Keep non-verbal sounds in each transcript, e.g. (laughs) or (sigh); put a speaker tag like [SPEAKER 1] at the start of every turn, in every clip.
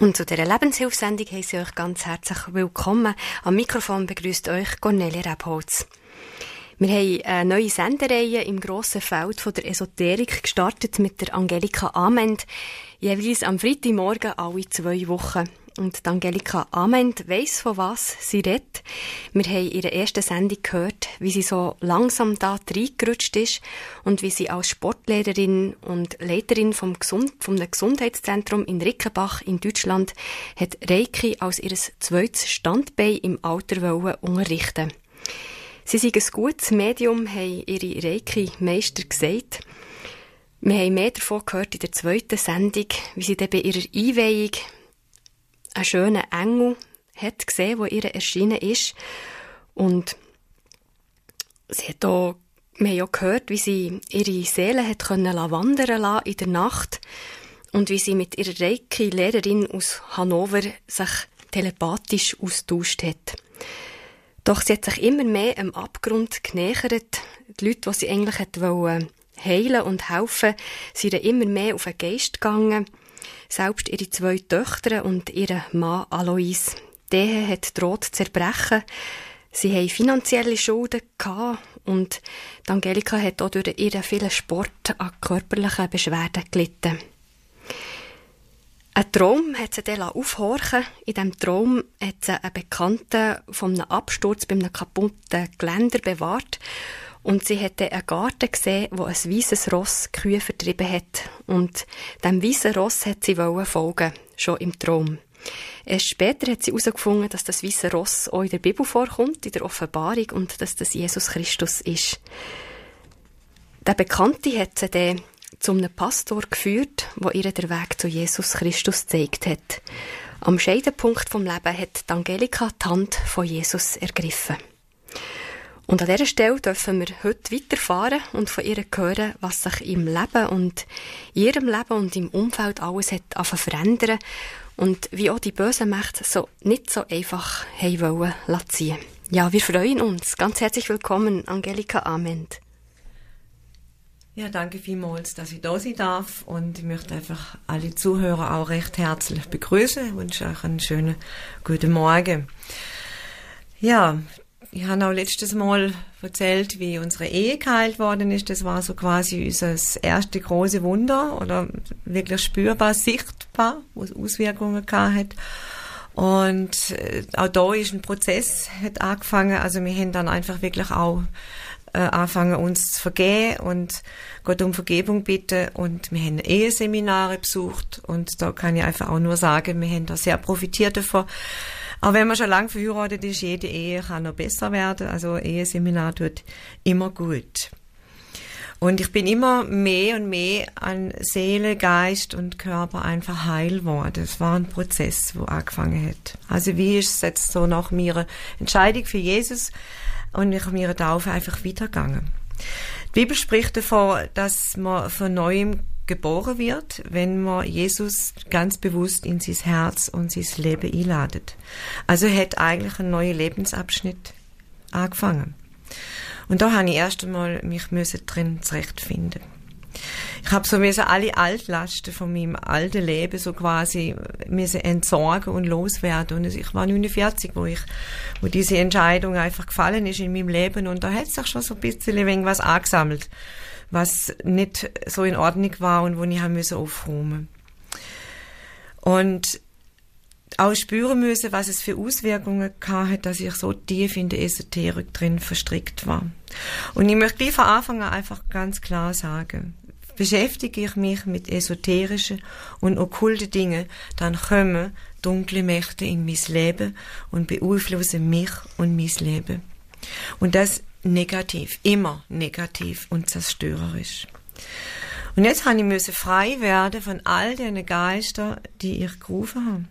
[SPEAKER 1] Und zu dieser Lebenshilfsendung heiße ich euch ganz herzlich willkommen. Am Mikrofon begrüßt euch Cornelia Rebholz. Wir haben eine neue Sendereihe im grossen Feld der Esoterik gestartet mit der Angelika Ament, jeweils am Freitagmorgen alle zwei Wochen. Und Angelika Ament weiss, von was sie redet. Wir haben in der ersten Sendung gehört, wie sie so langsam da reingerutscht ist und wie sie als Sportlehrerin und Leiterin vom, Gesund vom Gesundheitszentrum in Rickenbach in Deutschland hat Reiki als ihr zweites Standbein im Alter wollen unterrichten Sie sind ein gutes Medium, haben ihre Reiki-Meister gesagt. Wir haben mehr davon gehört in der zweiten Sendung, wie sie dann bei ihrer Einweihung einen schönen Engel hat gesehen, der ihr erschienen ist. Und sie hat auch, wir haben auch gehört, wie sie ihre Seele hat können wandern lassen in der Nacht und wie sie mit ihrer Reiki-Lehrerin aus Hannover sich telepathisch austauscht hat. Doch sie hat sich immer mehr am Abgrund genähert. Die Leute, die sie eigentlich wollen, heilen und helfen, sind immer mehr auf den Geist gegangen. Selbst ihre zwei Töchter und ihr Mann Alois. Der hat droht zerbrechen. Sie haben finanzielle Schulden gehabt und Angelika hat auch durch ihren vielen Sport an körperlichen Beschwerden gelitten. Ein Traum hat sie dann aufhorchen In diesem Traum hat sie einen Bekannten von einem Absturz bei einem kaputten Geländer bewahrt. Und sie hat einen Garten gesehen, wo ein weißes Ross Kühe vertrieben hat. Und dem weißen Ross hat sie folgen, schon im Traum. Erst später hat sie herausgefunden, dass das weiße Ross auch in der Bibel vorkommt, in der Offenbarung, und dass das Jesus Christus ist. Der Bekannte hat sie dann zum einem Pastor geführt, wo ihr den Weg zu Jesus Christus gezeigt hat. Am Scheidepunkt vom Leben hat Angelika die Hand von Jesus ergriffen. Und an dieser Stelle dürfen wir heute weiterfahren und von ihr hören, was sich im Leben und in ihrem Leben und im Umfeld alles hat verändern und wie auch die bösen Mächte so nicht so einfach haben wollen ziehen. Ja, wir freuen uns. Ganz herzlich willkommen, Angelika Ament.
[SPEAKER 2] Ja, danke vielmals, dass ich da sein darf und ich möchte einfach alle Zuhörer auch recht herzlich begrüßen und wünsche euch einen schönen guten Morgen. Ja, ich habe auch letztes Mal erzählt, wie unsere Ehe geheilt worden ist. Das war so quasi unser erste große Wunder oder wirklich spürbar, sichtbar, wo es Auswirkungen gehabt hat. Und äh, auch da ist ein Prozess hat angefangen. Also wir haben dann einfach wirklich auch äh, anfangen, uns zu vergeben und Gott um Vergebung bitten. Und wir haben Eheseminare besucht und da kann ich einfach auch nur sagen, wir haben da sehr profitiert davon. Auch wenn man schon lange verheiratet ist, jede Ehe kann noch besser werden. Also Eheseminar tut immer gut. Und ich bin immer mehr und mehr an Seele, Geist und Körper einfach heil worden. Es war ein Prozess, wo angefangen hat. Also wie ist es jetzt so nach meiner Entscheidung für Jesus und ich mir Taufe einfach weitergegangen. Die Bibel spricht davon, dass man von neuem geboren wird, wenn man Jesus ganz bewusst in sein Herz und sein Leben einladet. Also hat eigentlich ein neuer Lebensabschnitt angefangen. Und da habe ich erst einmal mich drin zurechtfinden. Ich habe so müssen alle Altlasten von meinem alten Leben so quasi müssen entsorgen und loswerden. Und ich war 49, wo ich, wo diese Entscheidung einfach gefallen ist in meinem Leben. Und da hat sich schon so ein bisschen irgendwas angesammelt, was nicht so in Ordnung war und wo ich haben müssen aufräumen. Und auch spüren müssen, was es für Auswirkungen hat, dass ich so tief in der Esoterik drin verstrickt war. Und ich möchte gleich von Anfang an einfach ganz klar sagen, beschäftige ich mich mit esoterischen und okkulten Dingen, dann kommen dunkle Mächte in mein Leben und beeinflussen mich und mein Leben. Und das negativ, immer negativ und zerstörerisch. Und jetzt habe ich frei werden von all den Geistern, die ich gerufen habe.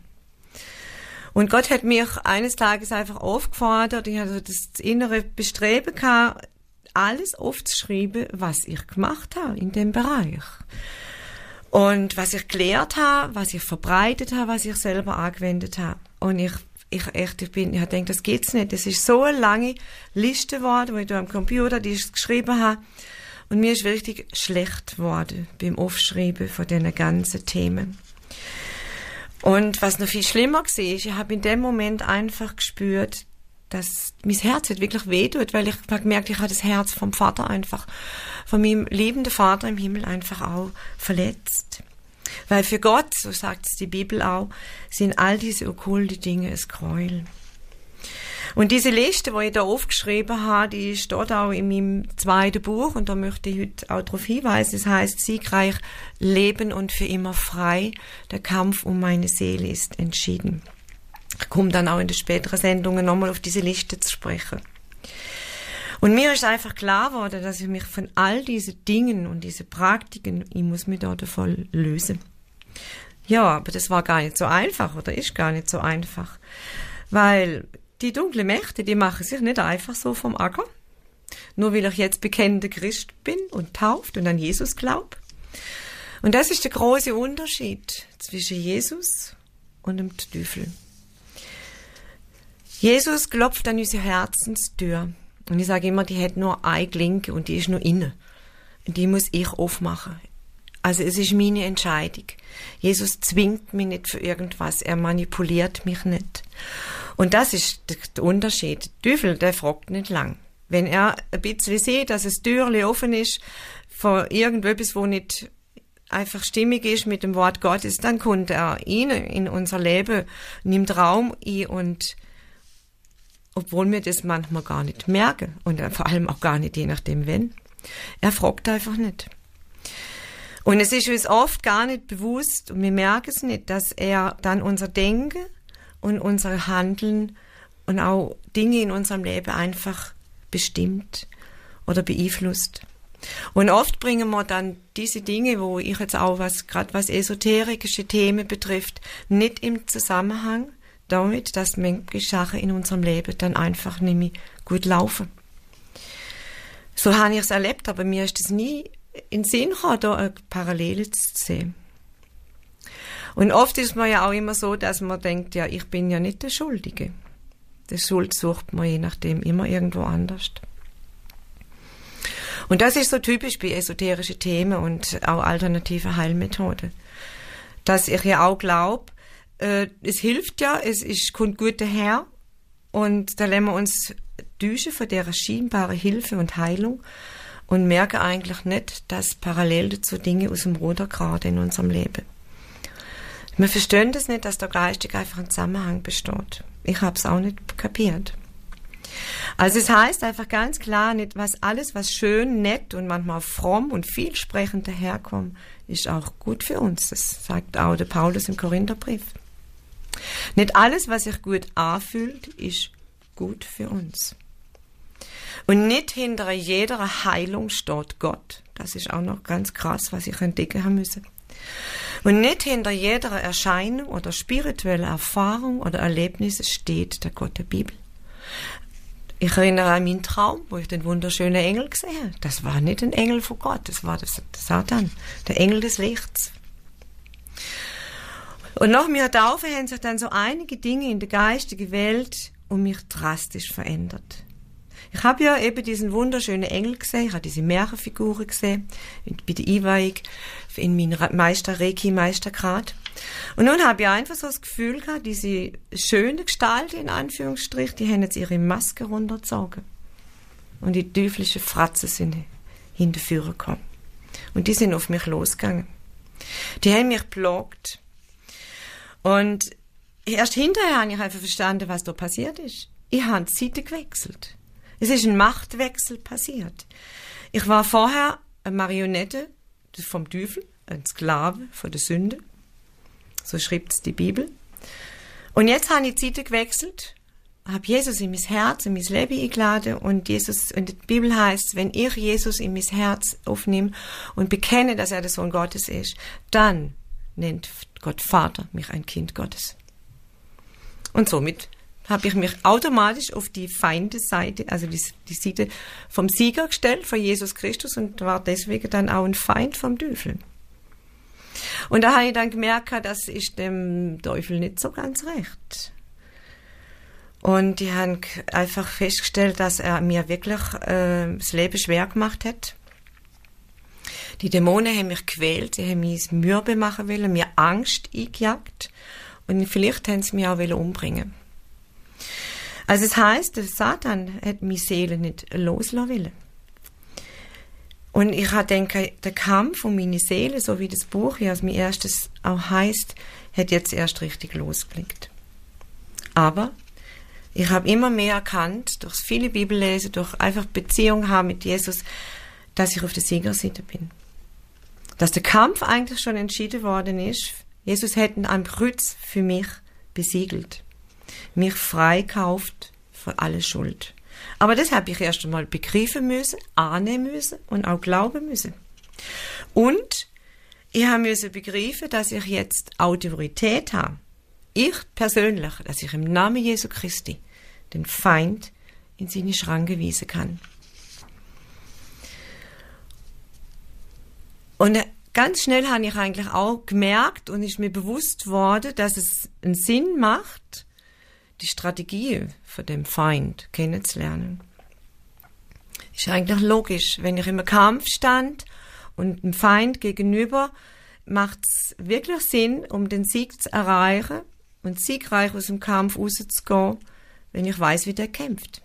[SPEAKER 2] Und Gott hat mich eines Tages einfach aufgefordert, ich hatte das innere Bestreben gehabt, alles aufzuschreiben, was ich gemacht habe in dem Bereich. Und was ich gelehrt habe, was ich verbreitet habe, was ich selber angewendet habe. Und ich, ich echt, ich bin, ich habe das geht's nicht. Das ist so eine lange Liste geworden, wo ich da am Computer die ich geschrieben habe. Und mir ist richtig schlecht geworden beim Aufschreiben von diesen ganzen Themen. Und was noch viel schlimmer war, ich habe in dem Moment einfach gespürt, dass mein Herz hat wirklich wehtut, weil ich gemerkt, ich habe das Herz vom Vater einfach, von meinem liebenden Vater im Himmel einfach auch verletzt. Weil für Gott, so sagt es die Bibel auch, sind all diese okkulte Dinge ein Gräuel. Und diese Liste, die ich da aufgeschrieben habe, die steht auch in meinem zweiten Buch und da möchte ich heute auch darauf hinweisen. Es heißt Siegreich Leben und für immer frei. Der Kampf um meine Seele ist entschieden. Ich komme dann auch in den späteren Sendungen nochmal auf diese Liste zu sprechen. Und mir ist einfach klar geworden, dass ich mich von all diesen Dingen und diesen Praktiken, ich muss mich da davon lösen. Ja, aber das war gar nicht so einfach oder ist gar nicht so einfach. Weil die dunklen Mächte, die machen sich nicht einfach so vom Acker. Nur weil ich jetzt bekennender Christ bin und tauft und an Jesus glaub. Und das ist der große Unterschied zwischen Jesus und dem Teufel. Jesus klopft an unsere Herzenstür. Und ich sage immer, die hat nur eine Klinke und die ist nur innen. Die muss ich aufmachen. Also es ist meine Entscheidung. Jesus zwingt mich nicht für irgendwas. Er manipuliert mich nicht. Und das ist der Unterschied. Der Teufel, der fragt nicht lang. Wenn er ein bisschen sieht, dass das Türchen offen ist von irgendetwas, wo nicht einfach stimmig ist mit dem Wort Gottes, dann kommt er ihn in unser Leben, nimmt Raum ein und obwohl wir das manchmal gar nicht merken und vor allem auch gar nicht je nachdem wenn. Er fragt einfach nicht. Und es ist uns oft gar nicht bewusst und wir merken es nicht, dass er dann unser Denken und unser Handeln und auch Dinge in unserem Leben einfach bestimmt oder beeinflusst. Und oft bringen wir dann diese Dinge, wo ich jetzt auch was, gerade was esoterische Themen betrifft, nicht im Zusammenhang damit, dass manche Sachen in unserem Leben dann einfach nicht mehr gut laufen. So habe ich es erlebt, aber mir ist es nie in den Sinn gekommen, da eine Parallele zu sehen. Und oft ist man ja auch immer so, dass man denkt, ja, ich bin ja nicht der Schuldige. Die Schuld sucht man je nachdem immer irgendwo anders. Und das ist so typisch bei esoterischen Themen und auch alternative Heilmethoden. Dass ich ja auch glaube, äh, es hilft ja, es ist, kommt gut daher und da lernen wir uns täuschen von der scheinbaren Hilfe und Heilung und merken eigentlich nicht, dass parallel dazu Dinge aus dem Ruder gerade in unserem Leben. Wir verstehen das nicht, dass da geistig einfach ein Zusammenhang besteht. Ich habe es auch nicht kapiert. Also es heißt einfach ganz klar, nicht was alles, was schön, nett und manchmal fromm und vielsprechend daherkommt, ist auch gut für uns. Das sagt auch der Paulus im Korintherbrief. Nicht alles, was sich gut anfühlt, ist gut für uns. Und nicht hinter jeder Heilung steht Gott. Das ist auch noch ganz krass, was ich entdecken haben müssen. Und nicht hinter jeder Erscheinung oder spiritueller Erfahrung oder Erlebnis steht der Gott der Bibel. Ich erinnere an meinen Traum, wo ich den wunderschönen Engel gesehen habe. Das war nicht ein Engel von Gott, das war der Satan, der Engel des Lichts. Und nach mir Taufe haben sich dann so einige Dinge in der geistigen Welt um mich drastisch verändert. Ich habe ja eben diesen wunderschönen Engel gesehen, ich habe diese Märchenfiguren gesehen, bei der Einweihung in meiner Meister Reiki Meistergrad. Und nun habe ich einfach so das Gefühl gehabt, diese schöne Gestalt, in Anführungsstrich, die haben jetzt ihre Maske runtergezogen. Und die teuflischen Fratzen sind hinterführen gekommen. Und die sind auf mich losgegangen. Die haben mich blockt. Und erst hinterher habe ich einfach verstanden, was da passiert ist. Ich habe die Seite gewechselt. Es ist ein Machtwechsel passiert. Ich war vorher eine Marionette vom Teufel, ein Sklave von der Sünde. So schreibt es die Bibel. Und jetzt habe ich die Seite gewechselt, habe Jesus in mein Herz, in mein Leben eingeladen und Jesus, und die Bibel heißt, wenn ich Jesus in mein Herz aufnehme und bekenne, dass er der Sohn Gottes ist, dann nennt Gott Vater mich ein Kind Gottes. Und somit habe ich mich automatisch auf die Feindeseite, also die, die Seite vom Sieger gestellt, von Jesus Christus und war deswegen dann auch ein Feind vom Teufel. Und da habe ich dann gemerkt, das ist dem Teufel nicht so ganz recht. Und die haben einfach festgestellt, dass er mir wirklich äh, das Leben schwer gemacht hat. Die Dämonen haben mich quält, sie haben mich mürbe machen wollen, mir Angst eingejagt Und vielleicht haben sie mich auch umbringen Also es heißt, der Satan hat meine Seele nicht loslassen wollen. Und ich denke, der Kampf um meine Seele, so wie das Buch, wie es mir erstes auch heißt, hat jetzt erst richtig losgelegt. Aber ich habe immer mehr erkannt, durch viele Bibellese, durch einfach Beziehung haben mit Jesus, dass ich auf der Siegerseite bin. Dass der Kampf eigentlich schon entschieden worden ist. Jesus hätte am Kreuz für mich besiegelt. Mich freikauft von aller Schuld. Aber das habe ich erst einmal begreifen müssen, ahnen müssen und auch glauben müssen. Und ich habe müssen begreifen, dass ich jetzt Autorität habe ich persönlich, dass ich im Namen Jesu Christi den Feind in seine Schranke wiesen kann. Und ganz schnell habe ich eigentlich auch gemerkt und ist mir bewusst worden, dass es einen Sinn macht, die Strategie von dem Feind kennenzulernen. Ist eigentlich logisch, wenn ich im Kampf stand und dem Feind gegenüber, macht es wirklich Sinn, um den Sieg zu erreichen, und siegreich aus dem Kampf rauszugehen, wenn ich weiß, wie der kämpft.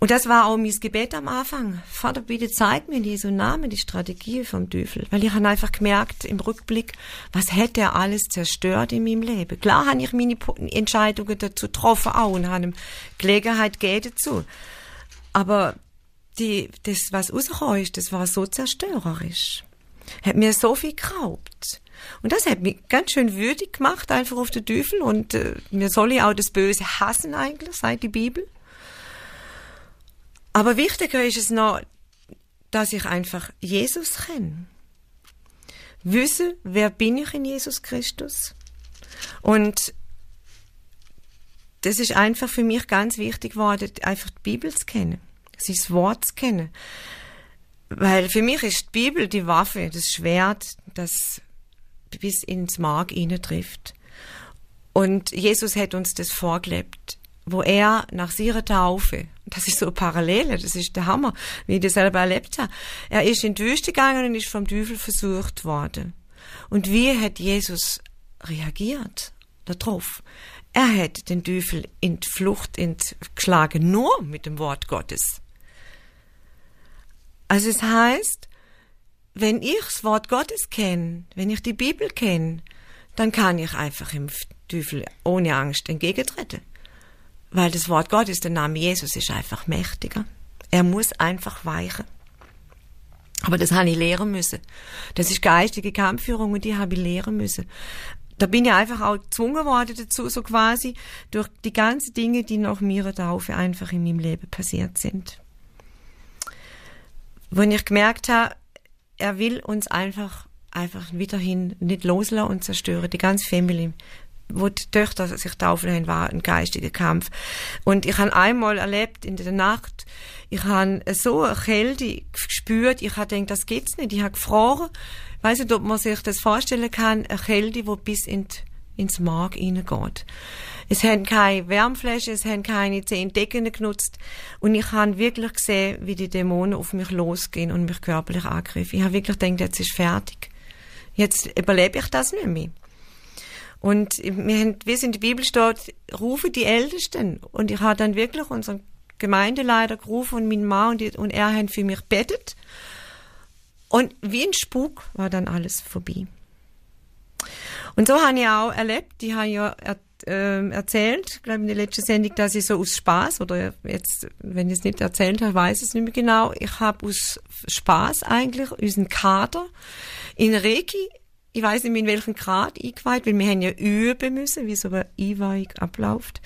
[SPEAKER 2] Und das war auch mein Gebet am Anfang. Vater, bitte zeig mir in Jesu Namen die Strategie vom Teufel. Weil ich habe einfach gemerkt im Rückblick, was hätte er alles zerstört in meinem Leben. Klar habe ich meine Entscheidungen dazu getroffen auch und habe ihm Gelegenheit gegeben dazu. Aber die, das, was rausgekommen ist, das war so zerstörerisch. Hat mir so viel geraubt. Und das hat mich ganz schön würdig gemacht, einfach auf den Teufel. Und äh, mir soll ich auch das Böse hassen eigentlich, seit die Bibel. Aber wichtiger ist es noch, dass ich einfach Jesus kenne. Wissen, wer bin ich in Jesus Christus? Und das ist einfach für mich ganz wichtig geworden, einfach die Bibel zu kennen, sein Wort zu kennen. Weil für mich ist die Bibel die Waffe, das Schwert, das bis ins Mark trifft. Und Jesus hat uns das vorgelebt, wo er nach ihrer Taufe, das ist so eine Parallele, das ist der Hammer, wie ich das selber erlebt habe. Er ist in die Wüste gegangen und ist vom Teufel versucht worden. Und wie hat Jesus reagiert darauf? Er hat den Teufel in die Flucht geschlagen, nur mit dem Wort Gottes. Also es heißt, wenn ich das Wort Gottes kenne, wenn ich die Bibel kenne, dann kann ich einfach im Teufel ohne Angst entgegentreten. Weil das Wort Gottes, der Name Jesus, ist einfach mächtiger. Er muss einfach weichen. Aber das habe ich lehren müssen. Das ist geistige Kampfführung und die habe ich lehren müssen. Da bin ich einfach auch gezwungen worden dazu, so quasi, durch die ganzen Dinge, die nach mir Taufe einfach in meinem Leben passiert sind. Wenn ich gemerkt habe, er will uns einfach, einfach wiederhin nicht loslassen und zerstören. Die ganze Family, wo die Töchter sich taufen haben, war ein geistiger Kampf. Und ich habe einmal erlebt in der Nacht, ich habe so eine Kälte gespürt, ich habe gedacht, das gibt's nicht. Ich habe gefroren. Ich weiss nicht, ob man sich das vorstellen kann, eine Kälte, die bis in die, ins Mark hineingeht. Es haben keine Wärmflaschen, es haben keine zehn Decken genutzt. Und ich habe wirklich gesehen, wie die Dämonen auf mich losgehen und mich körperlich angreifen. Ich habe wirklich gedacht, jetzt ist fertig. Jetzt überlebe ich das nicht mehr. Und wir haben, wie es in der Bibel steht, rufe die Ältesten. Und ich habe dann wirklich unseren Gemeindeleiter gerufen und mein Mann und, die, und er haben für mich bettet. Und wie ein Spuk war dann alles vorbei. Und so habe ich auch erlebt, die haben ja äh, erzählt, glaube in der letzten Sendung, dass ich so aus Spaß oder jetzt, wenn ich es nicht erzählt habe, weiß ich es nicht mehr genau. Ich habe aus Spaß eigentlich unseren Kader in Reiki, ich weiß nicht in welchem Grad eingeweiht, weil wir haben ja üben müssen, wie so eine Einweihung abläuft.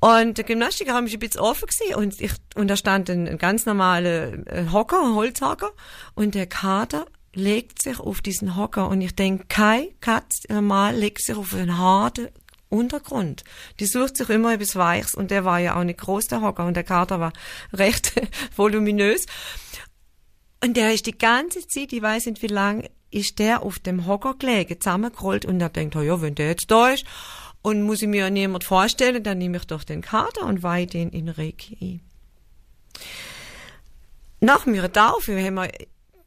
[SPEAKER 2] Und der Gymnastikraum ist ein bisschen offen gewesen und ich, und da stand ein, ein ganz normaler äh, Hocker, ein Holzhocker und der Kader legt sich auf diesen Hocker und ich denke, kein Katz normal legt sich auf einen harten Untergrund. Die sucht sich immer etwas Weiches und der war ja auch nicht groß, der Hocker, und der Kater war (laughs) recht (laughs) voluminös. Und der ist die ganze Zeit, ich weiß nicht wie lang, ist der auf dem Hocker gelegen, zusammengerollt und er denkt, oh ja, wenn der jetzt da ist und muss ich mir niemand vorstellen, dann nehme ich doch den Kater und weihe den in Reiki ein. Nach mir Taufe haben wir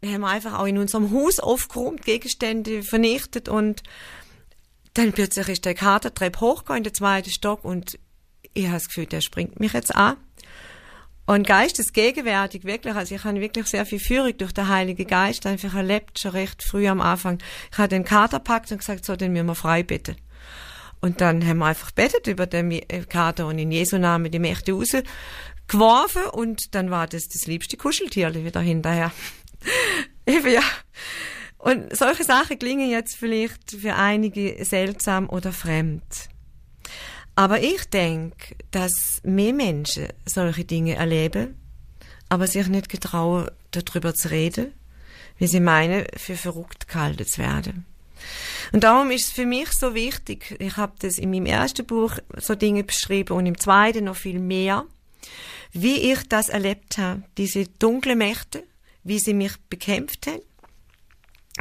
[SPEAKER 2] haben wir einfach auch in unserem Haus aufgeräumt, Gegenstände vernichtet und dann plötzlich ist der Kater Treppe hochgegangen in den zweiten Stock und ich habe das Gefühl, der springt mich jetzt an. Und geistesgegenwärtig, wirklich, also ich habe wirklich sehr viel Führung durch den Heiligen Geist einfach erlebt, schon recht früh am Anfang. Ich habe den Kater packt und gesagt, so, den müssen wir frei bitten. Und dann haben wir einfach betet über den äh, Kater und in Jesu Namen die Mächte rausgeworfen und dann war das das liebste Kuscheltier wieder hinterher. (laughs) Eben, ja. Und solche Sachen klingen jetzt vielleicht für einige seltsam oder fremd. Aber ich denke, dass mehr Menschen solche Dinge erleben, aber sich nicht getrauen, darüber zu reden, wie sie meinen, für verrückt gehalten zu werden. Und darum ist es für mich so wichtig, ich habe das in meinem ersten Buch so Dinge beschrieben und im zweiten noch viel mehr, wie ich das erlebt habe, diese dunklen Mächte, wie sie mich bekämpft haben,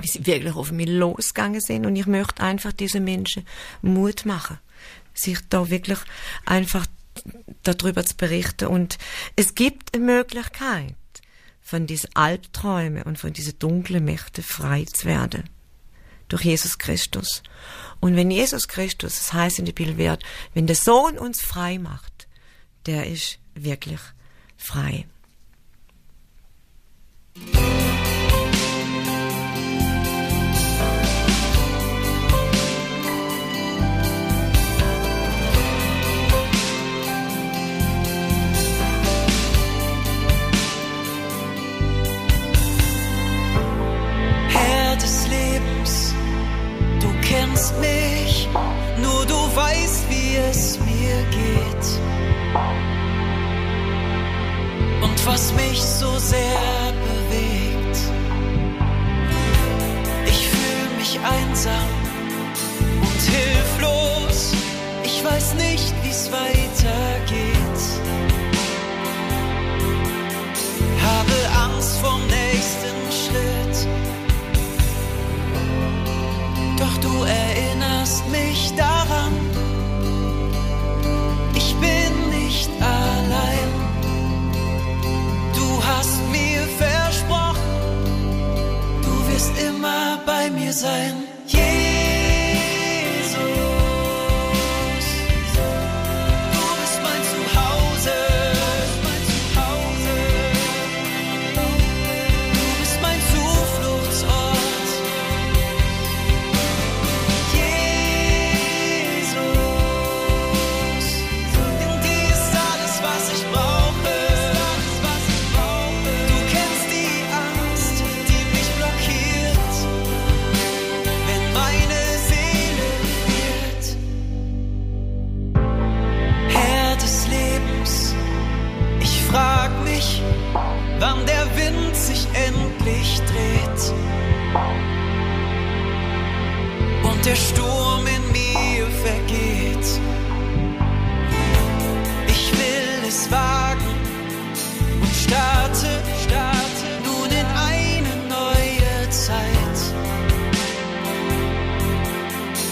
[SPEAKER 2] wie sie wirklich auf mich losgegangen sind und ich möchte einfach diesen Menschen Mut machen, sich da wirklich einfach darüber zu berichten und es gibt eine Möglichkeit, von diesen Albträumen und von diesen dunklen Mächten frei zu werden durch Jesus Christus. Und wenn Jesus Christus, das heißt in der Bibel wird, wenn der Sohn uns frei macht, der ist wirklich frei.
[SPEAKER 3] kennst mich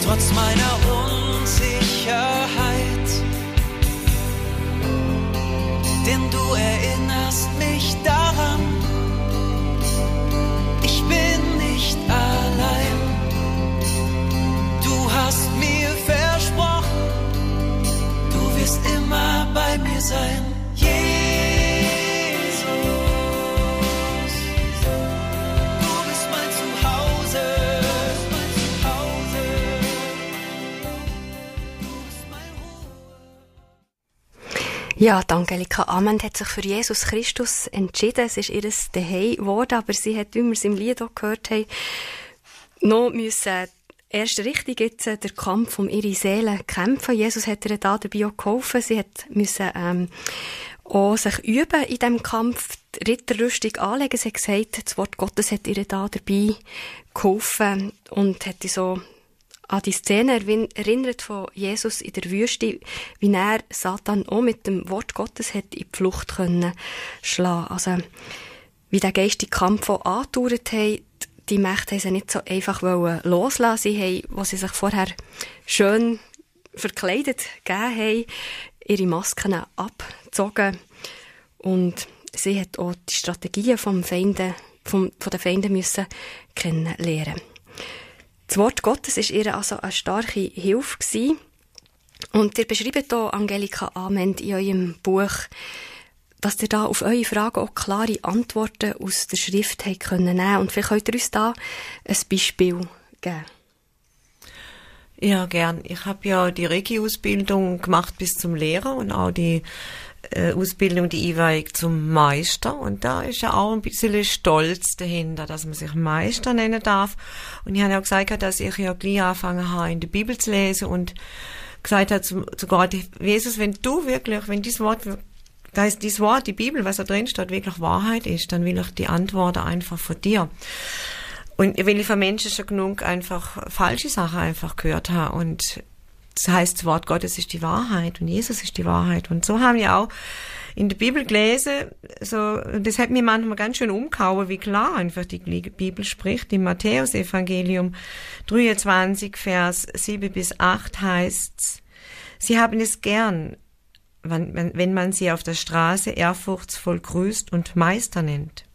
[SPEAKER 3] Trotz meiner Unsicherheit, denn du erinnerst mich daran,
[SPEAKER 1] Ja, die Angelika Amend hat sich für Jesus Christus entschieden. Es ist ihr Zuhause geworden, aber sie hat, wie wir es im Lied auch gehört haben, noch müssen erst richtig jetzt äh, der Kampf um ihre Seele kämpfen. Jesus hat ihr da dabei auch geholfen. Sie hat müssen, ähm, auch sich üben in diesem Kampf, die Ritterrüstung anlegen. Sie hat gesagt, das Wort Gottes hat ihr da dabei geholfen und hat so an die Szene erinnert von Jesus in der Wüste, wie er Satan auch mit dem Wort Gottes hat in die Flucht können schlagen. Also, wie der geistige Kampf auch angedauert hat, die Mächte haben sie nicht so einfach loslassen Sie haben, wo sie sich vorher schön verkleidet gegeben haben, ihre Masken abgezogen. Und sie hat auch die Strategien vom Feinden vom, von den Feinden müssen kennenlernen. Das Wort Gottes ist ihr also eine starke Hilfe gewesen. Und ihr beschreibt hier, Angelika Ament, in eurem Buch, dass ihr da auf eure Fragen auch klare Antworten aus der Schrift habt können. Und vielleicht könnt ihr uns da ein Beispiel geben.
[SPEAKER 2] Ja, gern. Ich habe ja die Regie-Ausbildung gemacht bis zum Lehrer und auch die äh, Ausbildung, die Einweihung zum Meister. Und da ist ja auch ein bisschen Stolz dahinter, dass man sich Meister nennen darf. Und ich habe ja auch gesagt, dass ich ja gleich angefangen habe, in der Bibel zu lesen und gesagt hat zu, zu Gott, Jesus, wenn du wirklich, wenn dieses Wort, da ist dieses Wort, die Bibel, was da drin steht, wirklich Wahrheit ist, dann will ich die Antworten einfach von dir. Und weil ich von Menschen schon genug einfach falsche Sachen einfach gehört habe und das heißt, das Wort Gottes ist die Wahrheit und Jesus ist die Wahrheit. Und so haben wir auch in der Bibel gelesen, so, das hat mir manchmal ganz schön umgehauen, wie klar einfach die Bibel spricht. Im Matthäus-Evangelium 23, Vers 7 bis 8 heißt's, Sie haben es gern, wenn man sie auf der Straße ehrfurchtsvoll grüßt und Meister nennt.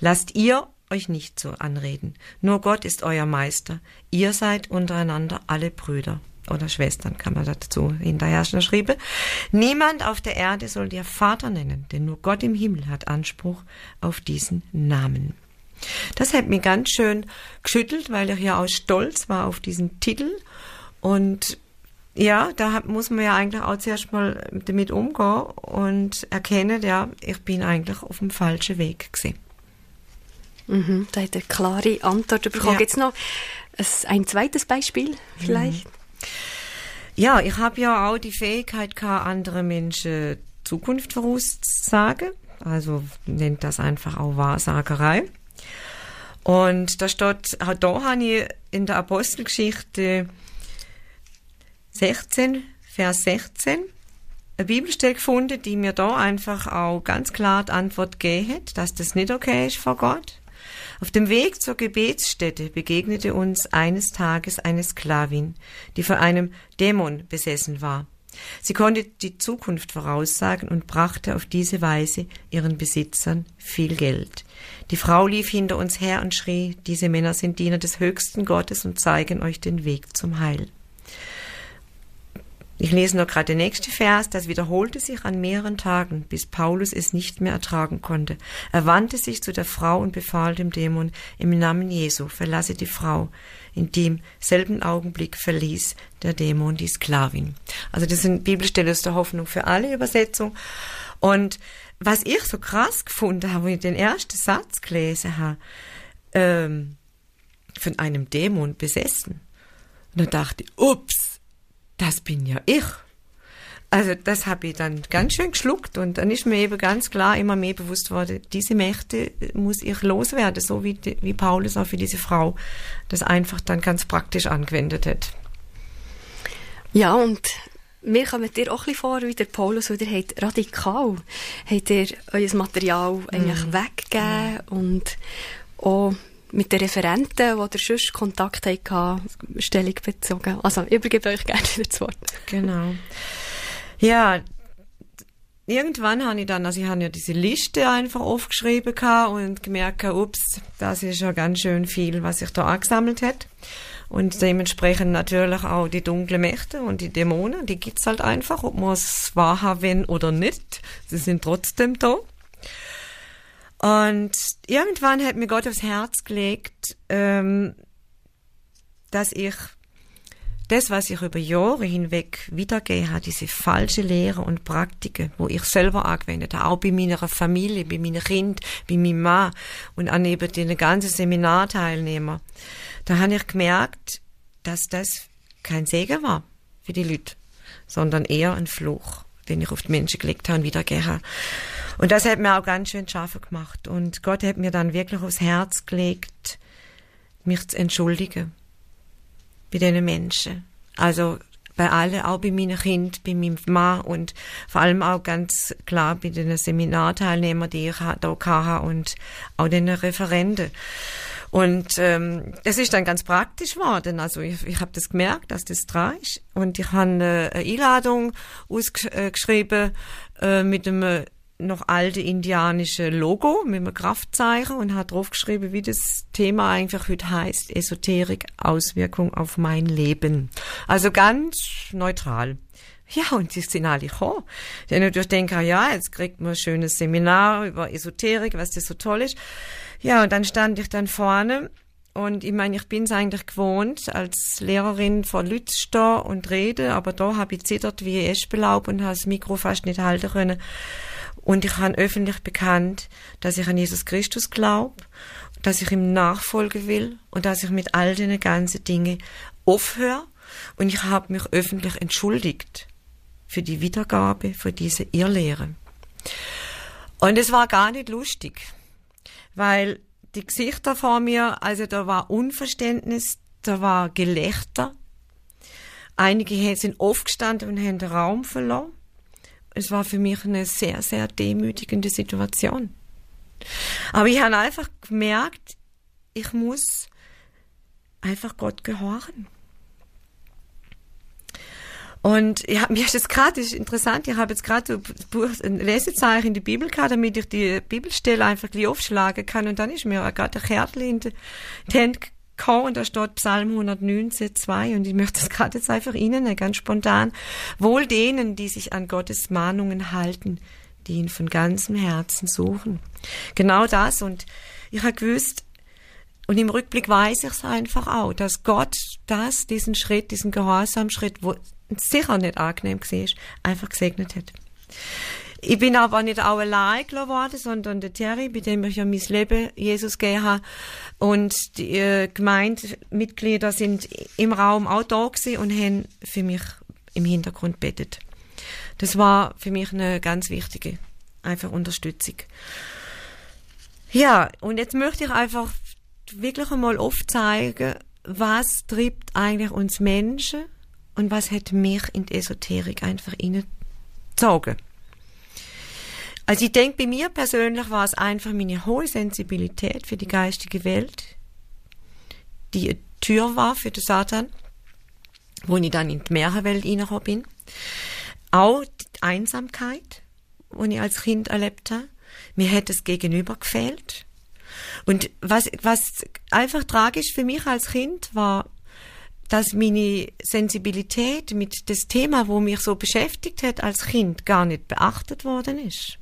[SPEAKER 2] Lasst ihr euch nicht so anreden. Nur Gott ist euer Meister. Ihr seid untereinander alle Brüder oder Schwestern, kann man dazu hinterher schon schreiben. Niemand auf der Erde soll dir Vater nennen, denn nur Gott im Himmel hat Anspruch auf diesen Namen. Das hat mich ganz schön geschüttelt, weil ich ja auch stolz war auf diesen Titel und ja, da muss man ja eigentlich auch zuerst mal damit umgehen und erkennen, ja, ich bin eigentlich auf dem falschen Weg gewesen.
[SPEAKER 1] Mhm, da hat eine klare Antwort bekommen. Ja. Gibt es noch ein, zweites Beispiel vielleicht? Mhm.
[SPEAKER 2] Ja, ich habe ja auch die Fähigkeit gehabt, andere Menschen Zukunft vorauszusagen. Also nennt das einfach auch Wahrsagerei. Und da steht, da habe ich in der Apostelgeschichte 16, Vers 16, eine Bibelstelle gefunden, die mir da einfach auch ganz klar die Antwort gegeben hat, dass das nicht okay ist vor Gott. Auf dem Weg zur Gebetsstätte begegnete uns eines Tages eine Sklavin, die von einem Dämon besessen war. Sie konnte die Zukunft voraussagen und brachte auf diese Weise ihren Besitzern viel Geld. Die Frau lief hinter uns her und schrie, diese Männer sind Diener des höchsten Gottes und zeigen euch den Weg zum Heil. Ich lese noch gerade den nächsten Vers, das wiederholte sich an mehreren Tagen, bis Paulus es nicht mehr ertragen konnte. Er wandte sich zu der Frau und befahl dem Dämon, im Namen Jesu, verlasse die Frau. In dem selben Augenblick verließ der Dämon die Sklavin. Also das sind Bibelstellen aus der Hoffnung für alle Übersetzung. Und was ich so krass gefunden habe, wenn ich den ersten Satz gelesen habe, ähm, von einem Dämon besessen. Und da dachte ich, ups, das bin ja ich. Also das habe ich dann ganz schön geschluckt und dann ist mir eben ganz klar immer mehr bewusst worden, diese Mächte muss ich loswerden, so wie, wie Paulus auch für diese Frau das einfach dann ganz praktisch angewendet hat.
[SPEAKER 1] Ja, und mir kommt dir auch ein bisschen vor, wie der Paulus, weil ihr habt radikal, habt ihr euer Material eigentlich mm. weggegeben mm. und auch mit den Referenten, die ihr sonst Kontakt hatten, Stellung bezogen. Also, ich übergebe euch gerne (laughs) das Wort.
[SPEAKER 2] Genau. Ja, irgendwann habe ich dann, also ich habe ja diese Liste einfach aufgeschrieben und gemerkt, ups, das ist ja ganz schön viel, was sich da angesammelt hat. Und dementsprechend natürlich auch die dunklen Mächte und die Dämonen, die gibt's halt einfach, ob man es wahrhaben oder nicht. Sie sind trotzdem da. Und irgendwann hat mir Gott aufs Herz gelegt, ähm, dass ich das, was ich über Jahre hinweg wiedergegeben habe, diese falsche Lehre und Praktiken, wo ich selber angewendet habe, auch bei meiner Familie, bei meinem Kind, bei meinem Mann und an eben den ganzen Seminarteilnehmer, da habe ich gemerkt, dass das kein Segen war für die Leute, sondern eher ein Fluch, den ich auf die Menschen gelegt habe und wiedergegeben habe. Und das hat mir auch ganz schön schaffen gemacht. Und Gott hat mir dann wirklich aufs Herz gelegt, mich zu entschuldigen. Bei diesen Menschen. Also bei allen, auch bei meinen Kind, bei meinem Mann und vor allem auch ganz klar bei den Seminarteilnehmern, die ich da hatte und auch den Referenten. Und ähm, das ist dann ganz praktisch geworden. Also ich, ich habe das gemerkt, dass das dran ist. Und ich habe eine Einladung ausgeschrieben äh, mit einem noch alte indianische Logo mit einem Kraftzeichen und hat draufgeschrieben, wie das Thema eigentlich heute heißt, Esoterik, Auswirkung auf mein Leben. Also ganz neutral. Ja, und die sind alle gekommen. Die natürlich denken, ja, jetzt kriegt man ein schönes Seminar über Esoterik, was das so toll ist. Ja, und dann stand ich dann vorne und ich meine, ich bin es eigentlich gewohnt, als Lehrerin vor Leuten und reden, aber da habe ich zittert wie Eschbelaub und habe das Mikro fast nicht halten können. Und ich habe öffentlich bekannt, dass ich an Jesus Christus glaube, dass ich ihm nachfolgen will und dass ich mit all den ganzen Dingen aufhöre. Und ich habe mich öffentlich entschuldigt für die Wiedergabe, für diese Irrlehre. Und es war gar nicht lustig, weil die Gesichter vor mir, also da war Unverständnis, da war Gelächter. Einige sind aufgestanden und haben den Raum verloren. Es war für mich eine sehr, sehr demütigende Situation. Aber ich habe einfach gemerkt, ich muss einfach Gott gehorchen. Und ja, mir ist das gerade interessant, ich habe jetzt gerade ein Lesezeichen in die Bibel gehabt, damit ich die Bibelstelle einfach aufschlagen kann. Und dann ist mir gerade ein Kärtchen in die Hände und da steht Psalm 119, 2 und ich möchte das gerade jetzt einfach Ihnen ganz spontan. Wohl denen, die sich an Gottes Mahnungen halten, die ihn von ganzem Herzen suchen. Genau das und ich habe gewusst, und im Rückblick weiß ich es einfach auch, dass Gott das, diesen Schritt, diesen Gehorsamschritt, wo sicher nicht angenehm war, einfach gesegnet hat. Ich bin aber nicht auch allein geworden, sondern der Terry, bei dem ich ja mein Leben Jesus gegeben habe. Und die äh, Gemeindemitglieder sind im Raum auch da gewesen und haben für mich im Hintergrund betet. Das war für mich eine ganz wichtige, einfach Unterstützung. Ja, und jetzt möchte ich einfach wirklich einmal aufzeigen, was trifft eigentlich uns Menschen und was hat mich in die Esoterik einfach hineingezogen. Also ich denke, bei mir persönlich war es einfach meine hohe Sensibilität für die geistige Welt, die eine Tür war für den Satan, wo ich dann in die Meerwelt hineingekommen bin. Auch die Einsamkeit, die ich als Kind erlebt habe. Mir hat es Gegenüber gefehlt. Und was, was einfach tragisch für mich als Kind war, dass meine Sensibilität mit das Thema, wo mich so beschäftigt hat als Kind, gar nicht beachtet worden ist.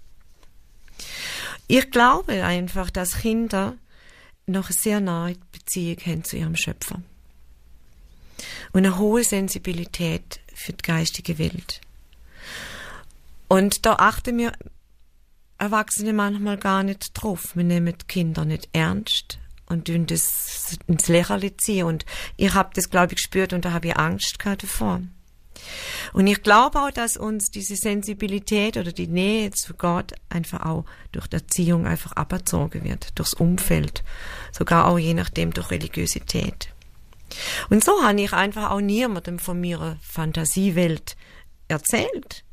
[SPEAKER 2] Ich glaube einfach, dass Kinder noch eine sehr nahe Beziehung haben zu ihrem Schöpfer. Und eine hohe Sensibilität für die geistige Welt. Und da achten wir Erwachsene manchmal gar nicht drauf. Wir nehmen die Kinder nicht ernst und tun das ins Lächerliche ziehen. Und ich habe das, glaube ich, gespürt und da habe ich Angst gehabt davor. Und ich glaube auch, dass uns diese Sensibilität oder die Nähe zu Gott einfach auch durch die Erziehung einfach aberzogen wird, durchs Umfeld, sogar auch je nachdem durch Religiosität. Und so habe ich einfach auch niemandem von meiner Fantasiewelt erzählt,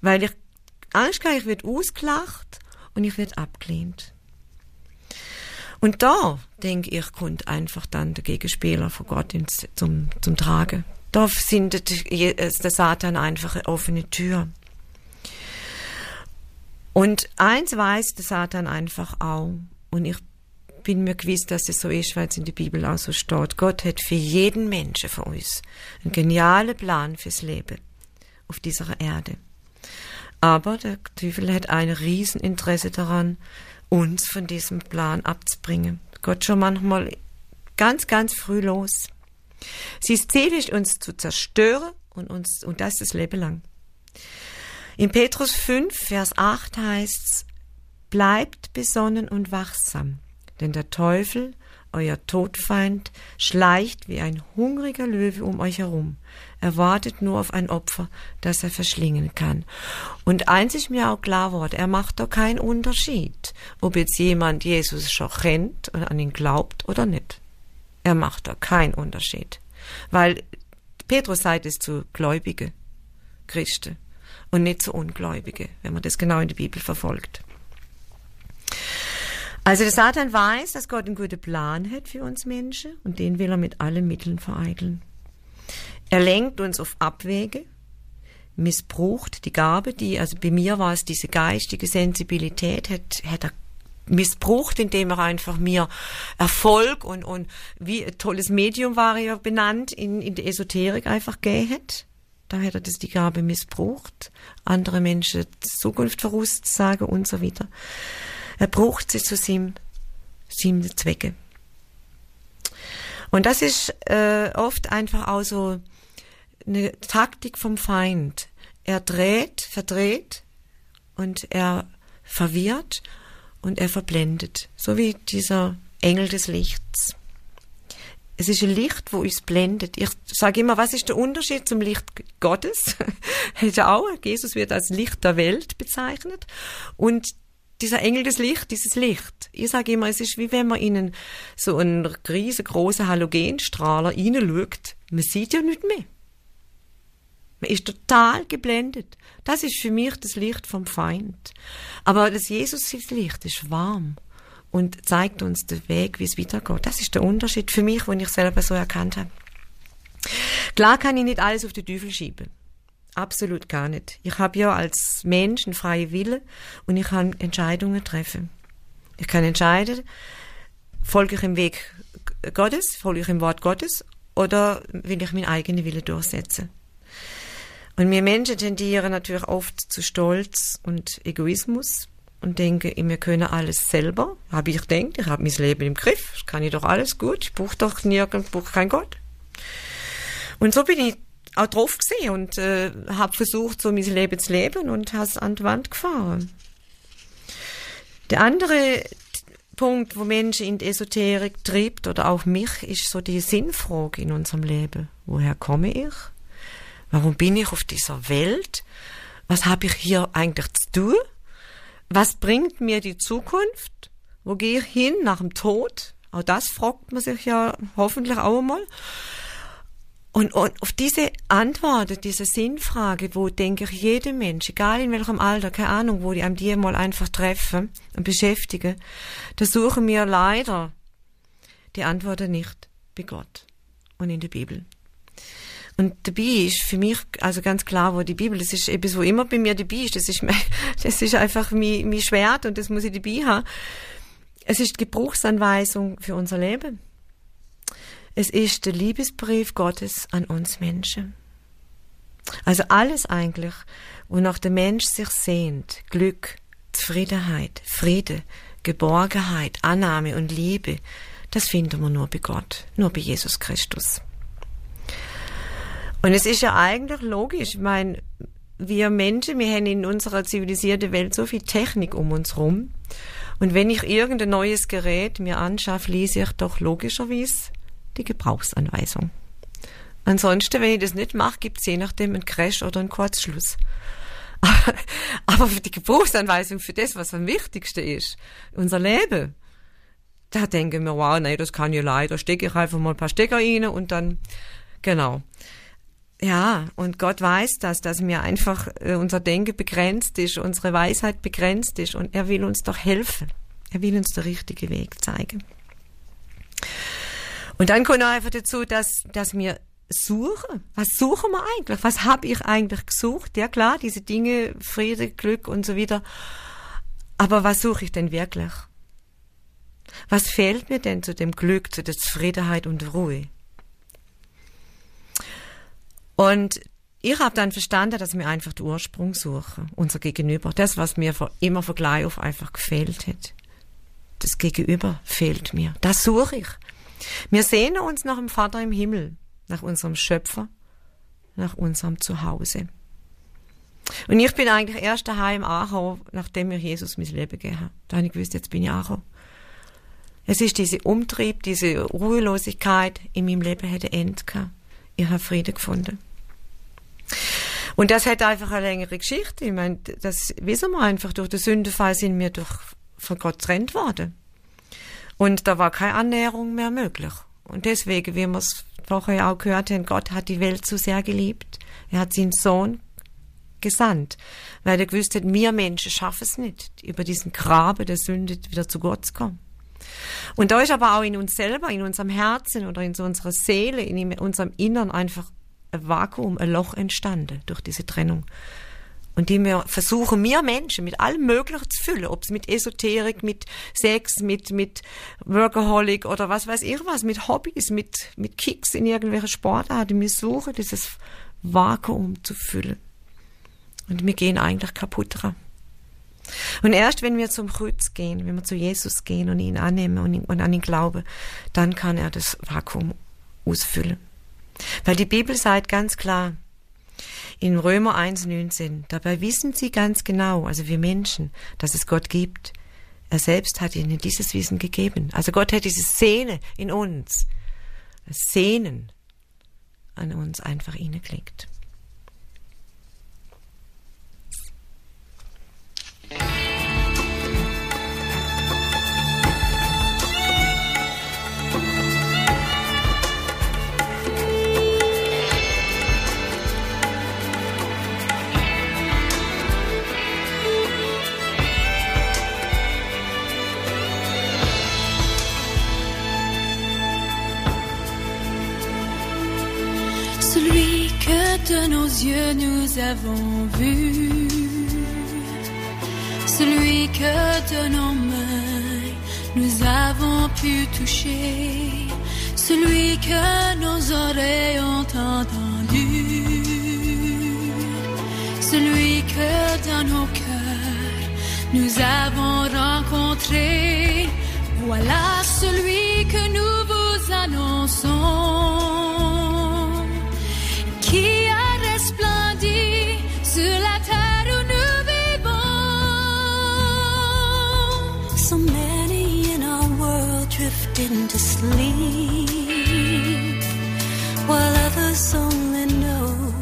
[SPEAKER 2] weil ich Angst hatte, ich werde ausgelacht und ich werde abgelehnt. Und da, denke ich, kommt einfach dann der Gegenspieler von Gott ins, zum, zum Tragen. Da findet der Satan einfach eine offene Tür. Und eins weiß der Satan einfach auch, und ich bin mir gewiss, dass es so ist, weil es in der Bibel auch so steht. Gott hat für jeden Menschen von uns einen genialen Plan fürs Leben auf dieser Erde. Aber der Teufel hat ein Rieseninteresse daran, uns von diesem Plan abzubringen. Gott schon manchmal ganz, ganz früh los. Sein Ziel ist, uns zu zerstören und uns, und das das Leben lang. In Petrus 5, Vers 8 heißt's, bleibt besonnen und wachsam, denn der Teufel, euer Todfeind, schleicht wie ein hungriger Löwe um euch herum. Er wartet nur auf ein Opfer, das er verschlingen kann. Und eins ist mir auch klar geworden, er macht da keinen Unterschied, ob jetzt jemand Jesus schon kennt und an ihn glaubt oder nicht. Er macht da keinen Unterschied. Weil Petrus sagt es zu Gläubige Christen und nicht zu Ungläubige, wenn man das genau in der Bibel verfolgt. Also der Satan weiß, dass Gott einen guten Plan hat für uns Menschen und den will er mit allen Mitteln vereiteln. Er lenkt uns auf Abwege, missbraucht, die Gabe, die, also bei mir war es diese geistige Sensibilität, hat, hat er missbraucht, indem er einfach mir Erfolg und, und wie ein tolles Medium war er benannt, in, in der Esoterik einfach hat. Da hat er das die Gabe missbraucht, andere Menschen die Zukunft vorauszusagen und so weiter. Er braucht sie zu seinem, seinem Zwecke. Und das ist äh, oft einfach auch so eine Taktik vom Feind. Er dreht, verdreht und er verwirrt und er verblendet. So wie dieser Engel des Lichts. Es ist ein Licht, wo uns blendet. Ich sage immer, was ist der Unterschied zum Licht Gottes? (laughs) ja auch, Jesus wird als Licht der Welt bezeichnet. Und dieser Engel des Lichts, dieses Licht. Ich sage immer, es ist wie wenn man in so einen riesengroßen Halogenstrahler hineinschaut. Man sieht ja nicht mehr. Man ist total geblendet. Das ist für mich das Licht vom Feind. Aber das Jesus-Licht ist warm und zeigt uns den Weg, wie es weitergeht. Das ist der Unterschied für mich, den ich selber so erkannt habe. Klar kann ich nicht alles auf den Teufel schieben. Absolut gar nicht. Ich habe ja als Mensch einen freien Wille und ich kann Entscheidungen treffen. Ich kann entscheiden, folge ich im Weg Gottes, folge ich im Wort Gottes oder will ich meinen eigenen Wille durchsetzen. Und wir Menschen tendieren natürlich oft zu Stolz und Egoismus und denken, wir können alles selber. Habe ich gedacht, ich habe mein Leben im Griff, das kann ich doch alles gut, ich brauche doch nirgends, brauche keinen Gott. Und so bin ich auch drauf gesehen und äh, habe versucht, so mein Leben zu leben und habe es an die Wand gefahren. Der andere Punkt, wo Menschen in die Esoterik triebt oder auch mich, ist so die Sinnfrage in unserem Leben. Woher komme ich? Warum bin ich auf dieser Welt? Was habe ich hier eigentlich zu tun? Was bringt mir die Zukunft? Wo gehe ich hin nach dem Tod? Auch das fragt man sich ja hoffentlich auch einmal. Und, und auf diese Antwort, diese Sinnfrage, wo denke ich, jeder Mensch, egal in welchem Alter, keine Ahnung, wo die einem die mal einfach treffen und beschäftigen, da suchen wir leider die Antworten nicht bei Gott und in der Bibel. Und dabei ist für mich also ganz klar, wo die Bibel, das ist etwas, wo immer bei mir dabei ist. Das ist, mein, (laughs) das ist einfach mein, mein Schwert und das muss ich dabei haben. Es ist die Gebrauchsanweisung für unser Leben. Es ist der Liebesbrief Gottes an uns Menschen. Also alles eigentlich, wonach der Mensch sich sehnt, Glück, Zufriedenheit, Friede, Geborgenheit, Annahme und Liebe, das finden wir nur bei Gott, nur bei Jesus Christus. Und es ist ja eigentlich logisch. Ich meine, wir Menschen, wir haben in unserer zivilisierten Welt so viel Technik um uns rum. Und wenn ich irgendein neues Gerät mir anschaffe, lese ich doch logischerweise die Gebrauchsanweisung. Ansonsten, wenn ich das nicht mache, gibt es je nachdem einen Crash oder einen Kurzschluss. (laughs) Aber für die Gebrauchsanweisung, für das, was am wichtigsten ist, unser Leben, da denken wir, wow, nee, das kann ja leider, stecke ich einfach mal ein paar Stecker rein und dann, genau. Ja, und Gott weiß das, dass mir einfach äh, unser Denken begrenzt ist, unsere Weisheit begrenzt ist und er will uns doch helfen. Er will uns den richtigen Weg zeigen. Und dann kommt auch einfach dazu, dass, dass wir suchen. Was suchen wir eigentlich? Was habe ich eigentlich gesucht? Ja klar, diese Dinge, Friede, Glück und so weiter. Aber was suche ich denn wirklich? Was fehlt mir denn zu dem Glück, zu der Zufriedenheit und Ruhe? Und ich habe dann verstanden, dass wir einfach den Ursprung suchen, unser Gegenüber. Das, was mir immer von gleich auf einfach gefehlt hat. Das Gegenüber fehlt mir. Das suche ich. Wir sehnen uns nach dem Vater im Himmel, nach unserem Schöpfer, nach unserem Zuhause. Und ich bin eigentlich erst daheim angekommen, nachdem mir Jesus mein Leben gegeben hat. Da habe ich gewusst, jetzt bin ich angekommen. Es ist diese Umtrieb, diese Ruhelosigkeit in meinem Leben hätte Ende gehabt. Ich habe Frieden gefunden. Und das hat einfach eine längere Geschichte. Ich meine, das wissen wir einfach. Durch den Sündenfall sind wir durch, von Gott getrennt worden. Und da war keine Annäherung mehr möglich. Und deswegen, wie wir es vorher auch gehört haben, Gott hat die Welt so sehr geliebt. Er hat seinen Sohn gesandt, weil er gewusst hat, wir Menschen schaffen es nicht, über diesen Grabe der Sünde wieder zu Gott zu kommen. Und da ist aber auch in uns selber, in unserem Herzen oder in unserer Seele, in unserem Innern einfach ein Vakuum, ein Loch entstanden durch diese Trennung. Und die wir versuchen, wir Menschen mit allem Möglichen zu füllen, ob es mit Esoterik, mit Sex, mit, mit Workaholic oder was weiß ich was, mit Hobbys, mit, mit Kicks in irgendwelchen Sportarten. Wir suchen dieses Vakuum zu füllen. Und wir gehen eigentlich kaputt dran. Und erst wenn wir zum Kreuz gehen, wenn wir zu Jesus gehen und ihn annehmen und, ihn, und an ihn glauben, dann kann er das Vakuum ausfüllen. Weil die Bibel sagt ganz klar, in Römer 1,19. Dabei wissen sie ganz genau, also wir Menschen, dass es Gott gibt. Er selbst hat ihnen dieses Wissen gegeben. Also Gott hat diese Szene in uns, Sehnen an uns einfach inneklickt.
[SPEAKER 4] Nos yeux nous avons vu, celui que de nos mains nous avons pu toucher, celui que nos oreilles ont entendu, celui que dans nos cœurs nous avons rencontré, voilà celui que nous vous annonçons. Into sleep while others only know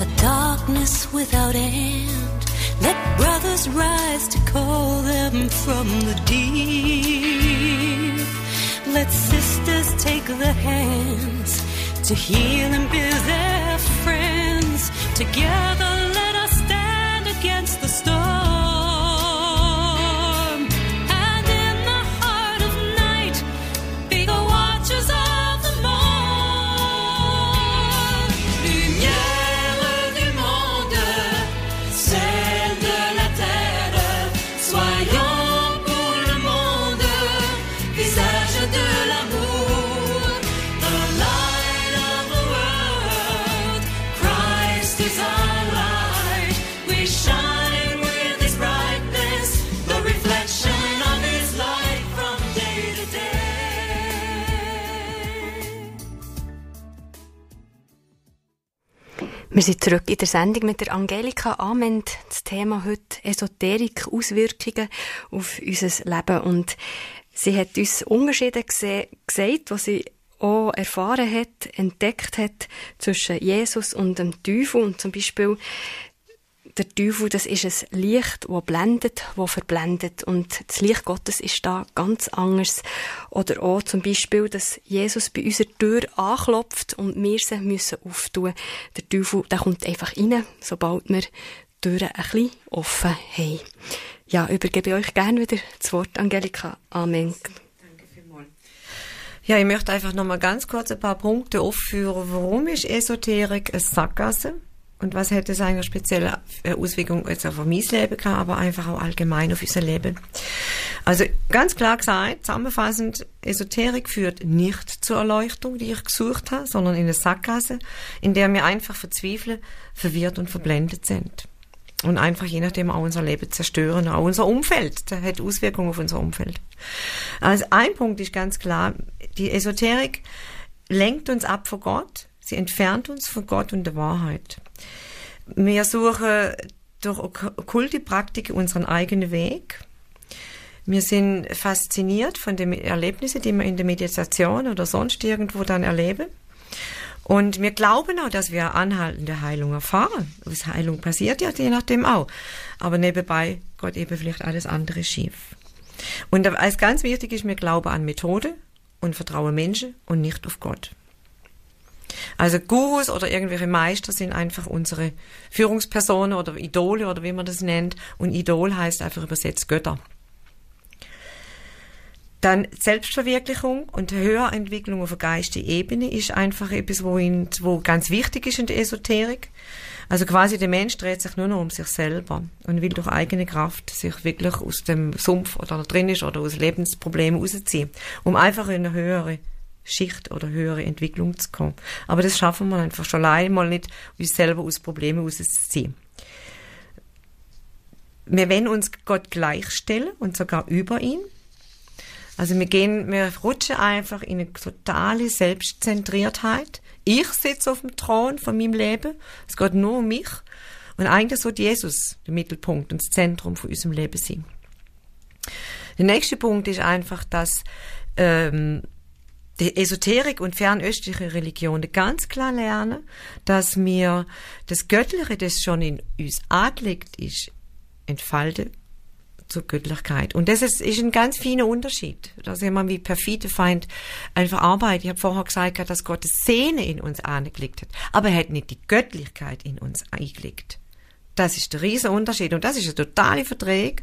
[SPEAKER 4] a darkness without end. Let brothers rise to call them from the deep. Let sisters take the hands to heal and be their friends. Together,
[SPEAKER 1] Wir sind zurück in der Sendung mit der Angelika Ament. Das Thema heute Esoterik, Auswirkungen auf unser Leben. Und sie hat uns Unterschiede gesagt, was sie auch erfahren hat, entdeckt hat zwischen Jesus und dem Teufel. Und zum Beispiel der Teufel, das ist ein Licht, das blendet, das verblendet. Und das Licht Gottes ist da ganz anders. Oder auch zum Beispiel, dass Jesus bei unserer Tür anklopft und wir sie müssen auftun. Der Teufel, der kommt einfach rein, sobald wir die Türen ein bisschen offen haben. Ja, übergebe euch gerne wieder das Wort, Angelika. Amen.
[SPEAKER 2] Ja, ich möchte einfach noch mal ganz kurz ein paar Punkte aufführen. Warum ist Esoterik eine Sackgasse? Und was hätte es eine spezielle Auswirkung jetzt auf mein Leben gehabt, aber einfach auch allgemein auf unser Leben. Also ganz klar gesagt, zusammenfassend, Esoterik führt nicht zur Erleuchtung, die ich gesucht habe, sondern in eine Sackgasse, in der wir einfach verzweifeln, verwirrt und verblendet sind. Und einfach je nachdem auch unser Leben zerstören, auch unser Umfeld, das hat Auswirkungen auf unser Umfeld. Also ein Punkt ist ganz klar, die Esoterik lenkt uns ab von Gott, sie entfernt uns von Gott und der Wahrheit. Wir suchen durch okkulte Praktiken unseren eigenen Weg. Wir sind fasziniert von den Erlebnissen, die wir in der Meditation oder sonst irgendwo dann erleben. Und wir glauben auch, dass wir anhaltende Heilung erfahren. Was Heilung passiert ja je nachdem auch. Aber nebenbei Gott eben vielleicht alles andere schief. Und als ganz wichtig ist, wir glauben an Methode und vertrauen Menschen und nicht auf Gott. Also Gurus oder irgendwelche Meister sind einfach unsere Führungspersonen oder Idole oder wie man das nennt. Und Idol heißt einfach übersetzt Götter. Dann Selbstverwirklichung und Höherentwicklung auf der geistigen Ebene ist einfach etwas, wo, in, wo ganz wichtig ist in der Esoterik. Also quasi der Mensch dreht sich nur noch um sich selber und will durch eigene Kraft sich wirklich aus dem Sumpf oder drin ist oder aus Lebensproblemen rausziehen, um einfach in eine höhere Schicht oder höhere Entwicklung zu kommen. Aber das schaffen wir einfach schon allein mal nicht, uns selber aus Problemen rauszuziehen. Wir wollen uns Gott gleichstellen und sogar über ihn. Also wir gehen, wir rutschen einfach in eine totale Selbstzentriertheit. Ich sitze auf dem Thron von meinem Leben. Es geht nur um mich. Und eigentlich sollte Jesus der Mittelpunkt und das Zentrum von unserem Leben sein. Der nächste Punkt ist einfach, dass ähm, die Esoterik und fernöstliche Religionen ganz klar lernen, dass wir das Göttliche, das schon in uns angelegt ist, entfalten zur Göttlichkeit. Und das ist, ist ein ganz feiner Unterschied. Da sehen wir, wie perfide Feind einfach arbeitet. Ich habe vorher gesagt, dass Gott das Sehne in uns angelegt hat. Aber er hat nicht die Göttlichkeit in uns eingelegt. Das ist der riesen Unterschied. Und das ist ein totaler Verträge.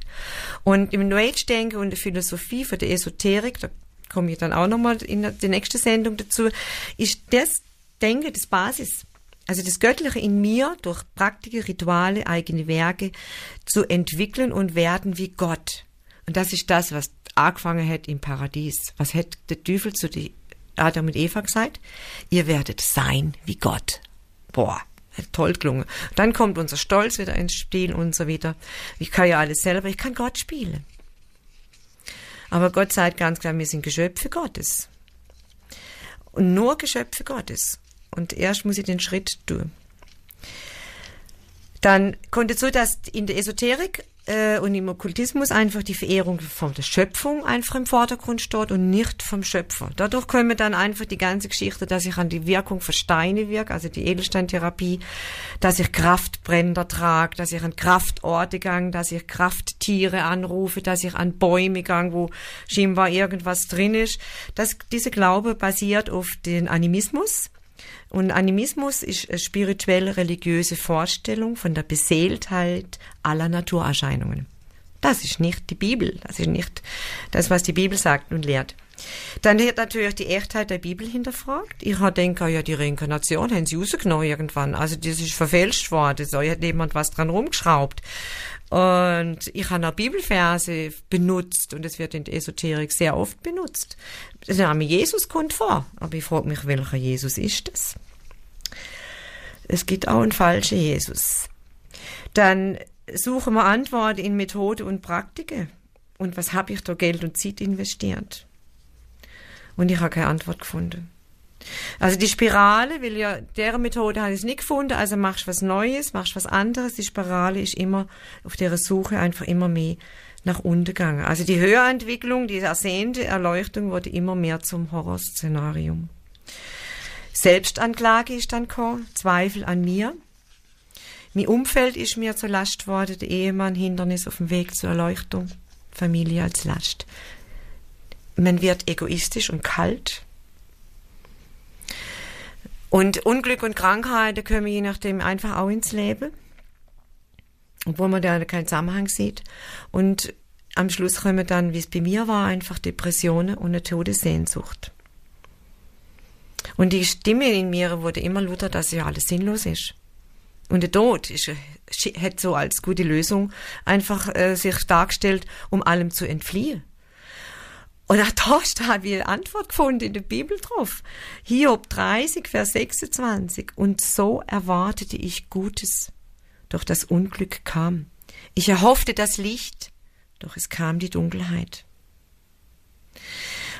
[SPEAKER 2] Und im New Age-Denken und der Philosophie von der Esoterik, da komme ich dann auch nochmal in der nächsten Sendung dazu, ist das Denken das Basis. Also das Göttliche in mir durch Praktiken, Rituale, eigene Werke zu entwickeln und werden wie Gott. Und das ist das, was angefangen hat im Paradies. Was hat der Teufel zu die Adam und Eva gesagt? Ihr werdet sein wie Gott. Boah, toll gelungen. Dann kommt unser Stolz wieder ins Spiel und so wieder. Ich kann ja alles selber, ich kann Gott spielen. Aber Gott sagt ganz klar, wir sind Geschöpfe Gottes. Und nur Geschöpfe Gottes. Und erst muss ich den Schritt tun. Dann kommt so, dass in der Esoterik äh, und im Okkultismus einfach die Verehrung von der Schöpfung einfach im Vordergrund steht und nicht vom Schöpfer. Dadurch können dann einfach die ganze Geschichte, dass ich an die Wirkung von Steine wirke, also die Edelsteintherapie, dass ich Kraftbränder trage, dass ich an Kraftorte gang, dass ich Krafttiere anrufe, dass ich an Bäume gang, wo scheinbar irgendwas drin ist. Das, diese Glaube basiert auf den Animismus und Animismus ist eine spirituelle religiöse Vorstellung von der Beseeltheit aller Naturerscheinungen. Das ist nicht die Bibel, das ist nicht das, was die Bibel sagt und lehrt. Dann wird natürlich die Echtheit der Bibel hinterfragt. Ich denke, ja, die Reinkarnation haben sie rausgenommen irgendwann. Also das ist verfälscht worden. So hat jemand was dran rumgeschraubt. Und ich habe auch Bibelverse benutzt und es wird in der Esoterik sehr oft benutzt. Der Name Jesus kommt vor, aber ich frage mich, welcher Jesus ist das? Es gibt auch einen falschen Jesus. Dann suchen wir Antworten in Methode und Praktiken. Und was habe ich da Geld und Zeit investiert? Und ich habe keine Antwort gefunden. Also die Spirale, will ja, deren Methode habe ich nicht gefunden, also machst du was Neues, machst was anderes. Die Spirale ist immer auf der Suche einfach immer mehr nach unten gegangen. Also die Höherentwicklung, die ersehnte Erleuchtung wurde immer mehr zum Horrorszenarium. Selbstanklage ist dann gekommen, Zweifel an mir. Mein Umfeld ist mir zur Last worden, der Ehemann Hindernis auf dem Weg zur Erleuchtung, Familie als Last. Man wird egoistisch und kalt. Und Unglück und Krankheiten kommen je nachdem einfach auch ins Leben, obwohl man da keinen Zusammenhang sieht. Und am Schluss kommen dann, wie es bei mir war, einfach Depressionen und eine Todessehnsucht. Und die Stimme in mir wurde immer lauter, dass ja alles sinnlos ist. Und der Tod ist, hat so als gute Lösung einfach äh, sich dargestellt, um allem zu entfliehen. Und auch da habe ich eine Antwort gefunden in der Bibel drauf. Hiob 30, Vers 26. Und so erwartete ich Gutes, doch das Unglück kam. Ich erhoffte das Licht, doch es kam die Dunkelheit.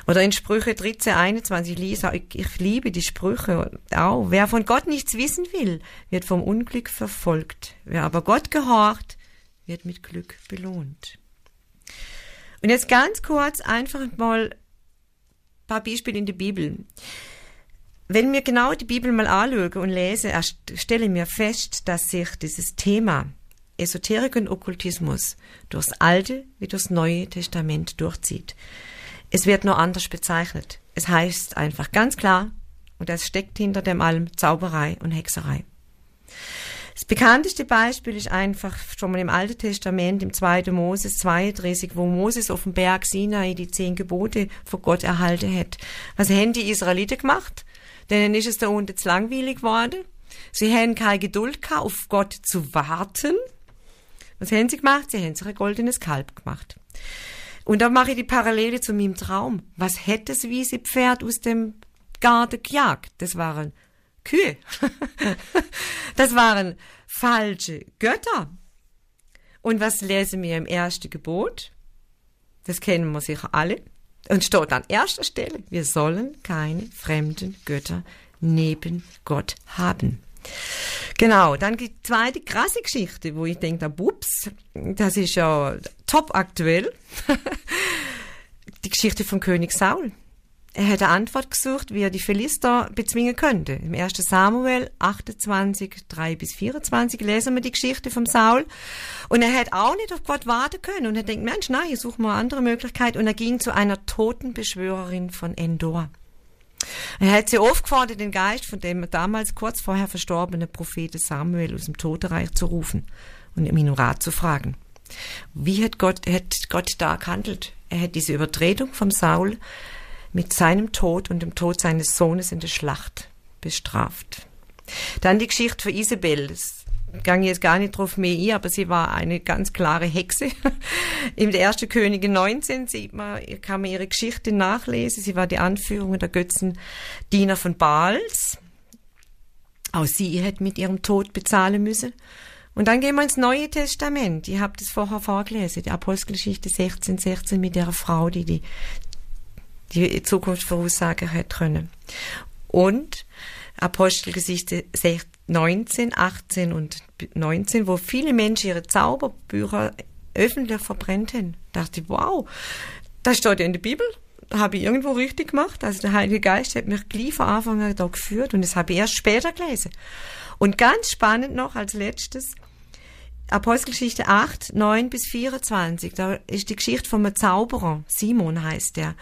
[SPEAKER 2] Oder in Sprüche 13, 21, Lisa, ich, ich liebe die Sprüche auch. Wer von Gott nichts wissen will, wird vom Unglück verfolgt. Wer aber Gott gehorcht, wird mit Glück belohnt. Und jetzt ganz kurz einfach mal ein paar Beispiele in der Bibel. Wenn mir genau die Bibel mal anschaue und lese, stelle mir fest, dass sich dieses Thema Esoterik und Okkultismus durchs Alte wie durchs Neue Testament durchzieht. Es wird nur anders bezeichnet. Es heißt einfach ganz klar, und das steckt hinter dem allem Zauberei und Hexerei. Das bekannteste Beispiel ist einfach schon mal im Alten Testament, im 2. Moses 32, wo Moses auf dem Berg Sinai die zehn Gebote von Gott erhalten hat. Was haben die Israeliten gemacht? Denen ist es da unten zu langweilig geworden. Sie haben keine Geduld gehabt, auf Gott zu warten. Was haben sie gemacht? Sie haben sich ein goldenes Kalb gemacht. Und da mache ich die Parallele zu meinem Traum. Was hätte das wiese Pferd aus dem Garten gejagt? Das waren Kühe. (laughs) das waren falsche Götter. Und was lesen wir im ersten Gebot? Das kennen wir sicher alle. Und steht an erster Stelle, wir sollen keine fremden Götter neben Gott haben. Genau, dann die zweite krasse Geschichte, wo ich denke, bups, das ist ja top aktuell. (laughs) die Geschichte vom König Saul. Er hat eine Antwort gesucht, wie er die Philister bezwingen könnte. Im 1. Samuel 28, 3 bis 24 lesen wir die Geschichte vom Saul. Und er hat auch nicht auf Gott warten können. Und er denkt, Mensch, nein, ich suche mal eine andere Möglichkeit. Und er ging zu einer Totenbeschwörerin von Endor. Er hat sie aufgefordert, den Geist von dem damals kurz vorher verstorbenen Propheten Samuel aus dem Totenreich zu rufen und ihm Rat zu fragen. Wie hat Gott, hat Gott da gehandelt? Er hat diese Übertretung vom Saul mit seinem Tod und dem Tod seines Sohnes in der Schlacht bestraft. Dann die Geschichte von Isabel. Das gang jetzt gar nicht drauf mehr ein, aber sie war eine ganz klare Hexe. (laughs) Im der erste Könige 19 sieht man, kann man ihre Geschichte nachlesen. Sie war die Anführung der Götzendiener von Baals. Auch sie hätte mit ihrem Tod bezahlen müssen. Und dann gehen wir ins Neue Testament. Ich habe das vorher vorgelesen, die Apostelgeschichte 16, 16 mit der Frau, die die, die Zukunft voraussagen hat können. Und Apostelgeschichte 19, 18 und 19, wo viele Menschen ihre Zauberbücher öffentlich verbrennt haben. Da dachte ich, wow, das steht ja in der Bibel. Habe ich irgendwo richtig gemacht. Also der Heilige Geist hat mich gleich von Anfang an da geführt und das habe ich erst später gelesen. Und ganz spannend noch als letztes, Apostelgeschichte 8, 9 bis 24, da ist die Geschichte vom Zauberer, Simon heißt der.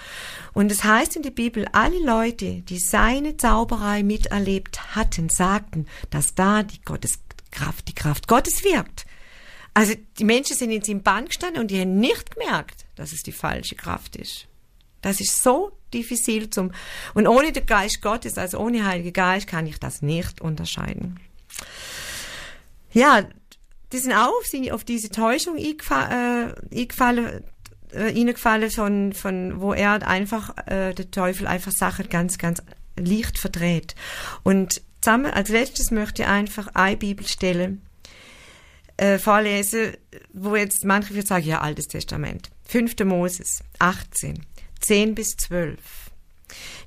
[SPEAKER 2] Und es heißt in der Bibel, alle Leute, die seine Zauberei miterlebt hatten, sagten, dass da die Gotteskraft, die Kraft Gottes wirkt. Also die Menschen sind in seinem Bann gestanden und die haben nicht gemerkt, dass es die falsche Kraft ist. Das ist so diffizil zum, und ohne den Geist Gottes, also ohne Heilige Geist, kann ich das nicht unterscheiden. Ja, die sind auf, sie, auf diese Täuschung äh, eingefallen äh, eingefallen von, von, wo er einfach, äh, der Teufel einfach Sachen ganz, ganz leicht verdreht. Und zusammen, als letztes möchte ich einfach eine Bibelstelle äh, vorlesen, wo jetzt manche würde sagen, ja, Altes Testament. 5. Moses 18, 10 bis 12.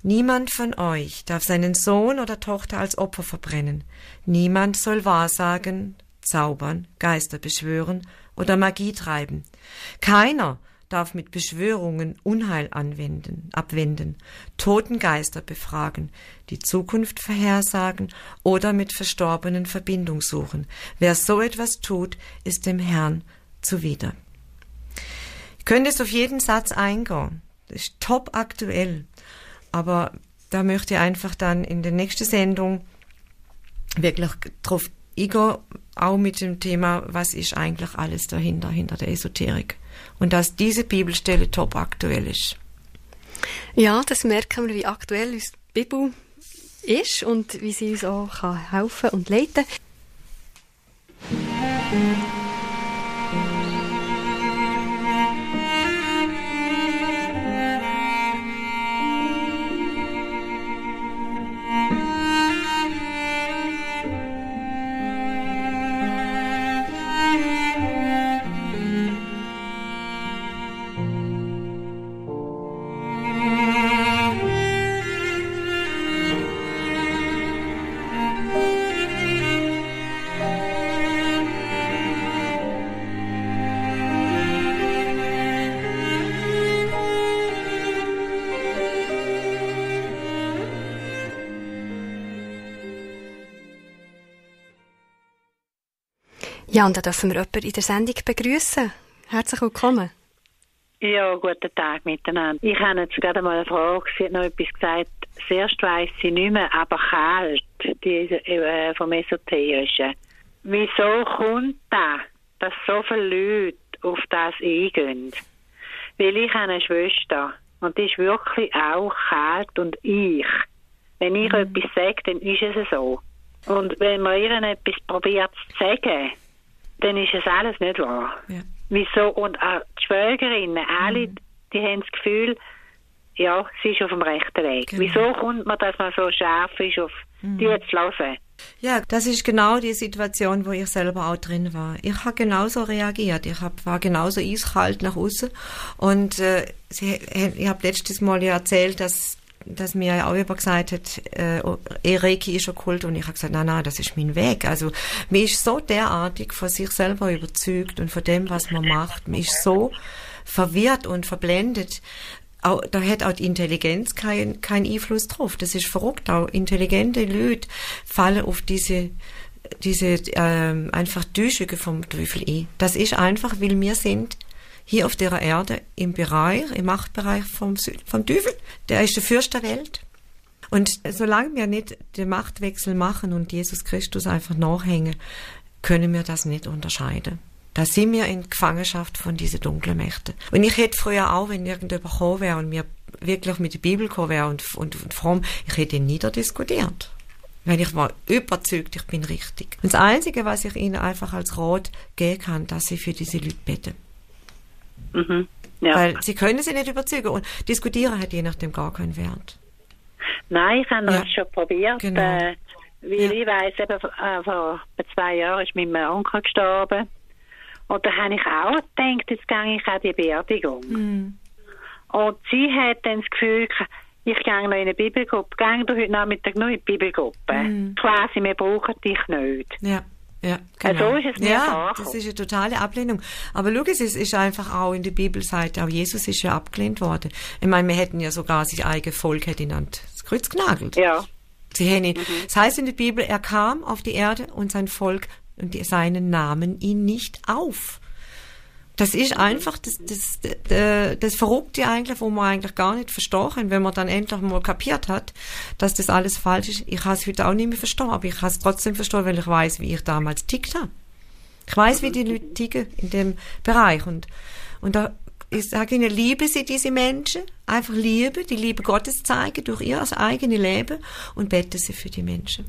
[SPEAKER 2] Niemand von euch darf seinen Sohn oder Tochter als Opfer verbrennen. Niemand soll wahrsagen, zaubern, Geister beschwören oder Magie treiben. Keiner darf mit Beschwörungen Unheil anwenden, abwenden, Totengeister befragen, die Zukunft vorhersagen oder mit Verstorbenen Verbindung suchen. Wer so etwas tut, ist dem Herrn zuwider. Ich könnte es auf jeden Satz eingehen. Das ist top aktuell. Aber da möchte ich einfach dann in der nächsten Sendung wirklich drauf ich gehe auch mit dem Thema, was ist eigentlich alles dahinter, hinter der Esoterik. Und dass diese Bibelstelle top aktuell ist.
[SPEAKER 1] Ja, das merken wir, wie aktuell uns die Bibel ist und wie sie uns auch helfen und leiten kann. Ja, und da dürfen wir jemanden in der Sendung begrüßen. Herzlich willkommen.
[SPEAKER 5] Ja, guten Tag miteinander. Ich habe jetzt gerade mal eine Frage. Sie hat noch etwas gesagt. Zuerst weiss sie nicht mehr, aber kalt, die äh, vom Esoterischen. wieso kommt das, dass so viele Leute auf das eingehen? Weil ich habe eine Schwester und die ist wirklich auch kalt und ich. Wenn ich
[SPEAKER 2] Mhm.
[SPEAKER 5] etwas sage, dann ist es so. Und wenn man ihr etwas probiert zu sagen, dann ist es alles nicht wahr.
[SPEAKER 2] Ja.
[SPEAKER 5] Wieso? Und auch die Schwägerinnen, alle,
[SPEAKER 2] Mhm.
[SPEAKER 5] die haben das Gefühl, ja, sie ist auf dem rechten Weg.
[SPEAKER 2] Genau.
[SPEAKER 5] Wieso kommt man, dass man so scharf ist, auf
[SPEAKER 2] Mhm.
[SPEAKER 5] die hören?
[SPEAKER 2] Ja, das ist genau die Situation, wo ich selber auch drin war. Ich habe genauso reagiert. Ich hab, war genauso eiskalt nach außen. Und äh, sie, ich habe letztes Mal ja erzählt, dass dass mir ja auch jemand gesagt hat, äh, eh, Reiki ist okkult und ich habe gesagt, nein, nein, das ist mein Weg. Also mir ist so derartig von sich selber überzeugt und von dem, was man macht. Man ist so verwirrt und verblendet. Auch, da hat auch die Intelligenz keinen kein Einfluss drauf. Das ist verrückt. Auch intelligente Leute fallen auf diese diese ähm, einfach Täuschungen vom Teufel ein. Das ist einfach, weil wir sind hier auf der Erde im Bereich, im Machtbereich vom, vom Teufel. Der ist der Fürst der Welt. Und solange wir nicht den Machtwechsel machen und Jesus Christus einfach nachhängen, können wir das nicht unterscheiden. Da sind wir in Gefangenschaft von diesen dunklen Mächten. Und ich hätte früher auch, wenn irgendjemand gekommen wäre und mir wirklich mit der Bibel gekommen wäre und, und, und fromm, ich hätte ihn niederdiskutiert. Weil ich war überzeugt, ich bin richtig. Und das Einzige, was ich ihnen einfach als Rat geben kann, dass sie für diese Leute beten.
[SPEAKER 5] Mhm. Ja.
[SPEAKER 2] Weil sie können sie nicht überzeugen. Und diskutieren hat je nachdem gar keinen Wert.
[SPEAKER 5] Nein, ich habe
[SPEAKER 2] Ja.
[SPEAKER 5] das schon probiert.
[SPEAKER 2] Genau.
[SPEAKER 5] Äh, weil
[SPEAKER 2] Ja.
[SPEAKER 5] ich weiss, eben, äh, vor zwei Jahren ist mein Onkel gestorben. Und da habe ich auch gedacht, jetzt gehe ich an die Beerdigung.
[SPEAKER 2] Mhm.
[SPEAKER 5] Und sie hat dann das Gefühl, ich gehe noch in eine Bibelgruppe. Geh du heute Nachmittag noch in die Bibelgruppe.
[SPEAKER 2] Mhm.
[SPEAKER 5] Quasi, wir brauchen dich nicht.
[SPEAKER 2] Ja. Ja,
[SPEAKER 5] Also
[SPEAKER 2] genau.
[SPEAKER 5] so ist es
[SPEAKER 2] ja, das ist eine totale Ablehnung. Aber schau, es ist, einfach auch in der Bibel sagt, auch Jesus ist ja abgelehnt worden. Ich meine, wir hätten ja sogar sein eigenes Volk hätte ihn an das Kreuz genagelt.
[SPEAKER 5] Ja.
[SPEAKER 2] Sie haben ihn,
[SPEAKER 5] Mhm.
[SPEAKER 2] Das heißt in der Bibel, er kam auf die Erde und sein Volk und die, seinen Namen ihn nicht auf. Das ist einfach das, das, das, das Verrückte eigentlich, wo man eigentlich gar nicht verstehen, wenn man dann endlich mal kapiert hat, dass das alles falsch ist. Ich habe es heute auch nicht mehr verstanden, aber ich habe es trotzdem verstanden, weil ich weiß, wie ich damals tickt habe. Ich weiß, wie die Leute ticken in dem Bereich und, und da, ich sage Ihnen, lieben Sie diese Menschen, einfach lieben, die Liebe Gottes zeigen durch ihr eigenes Leben und beten Sie für die Menschen.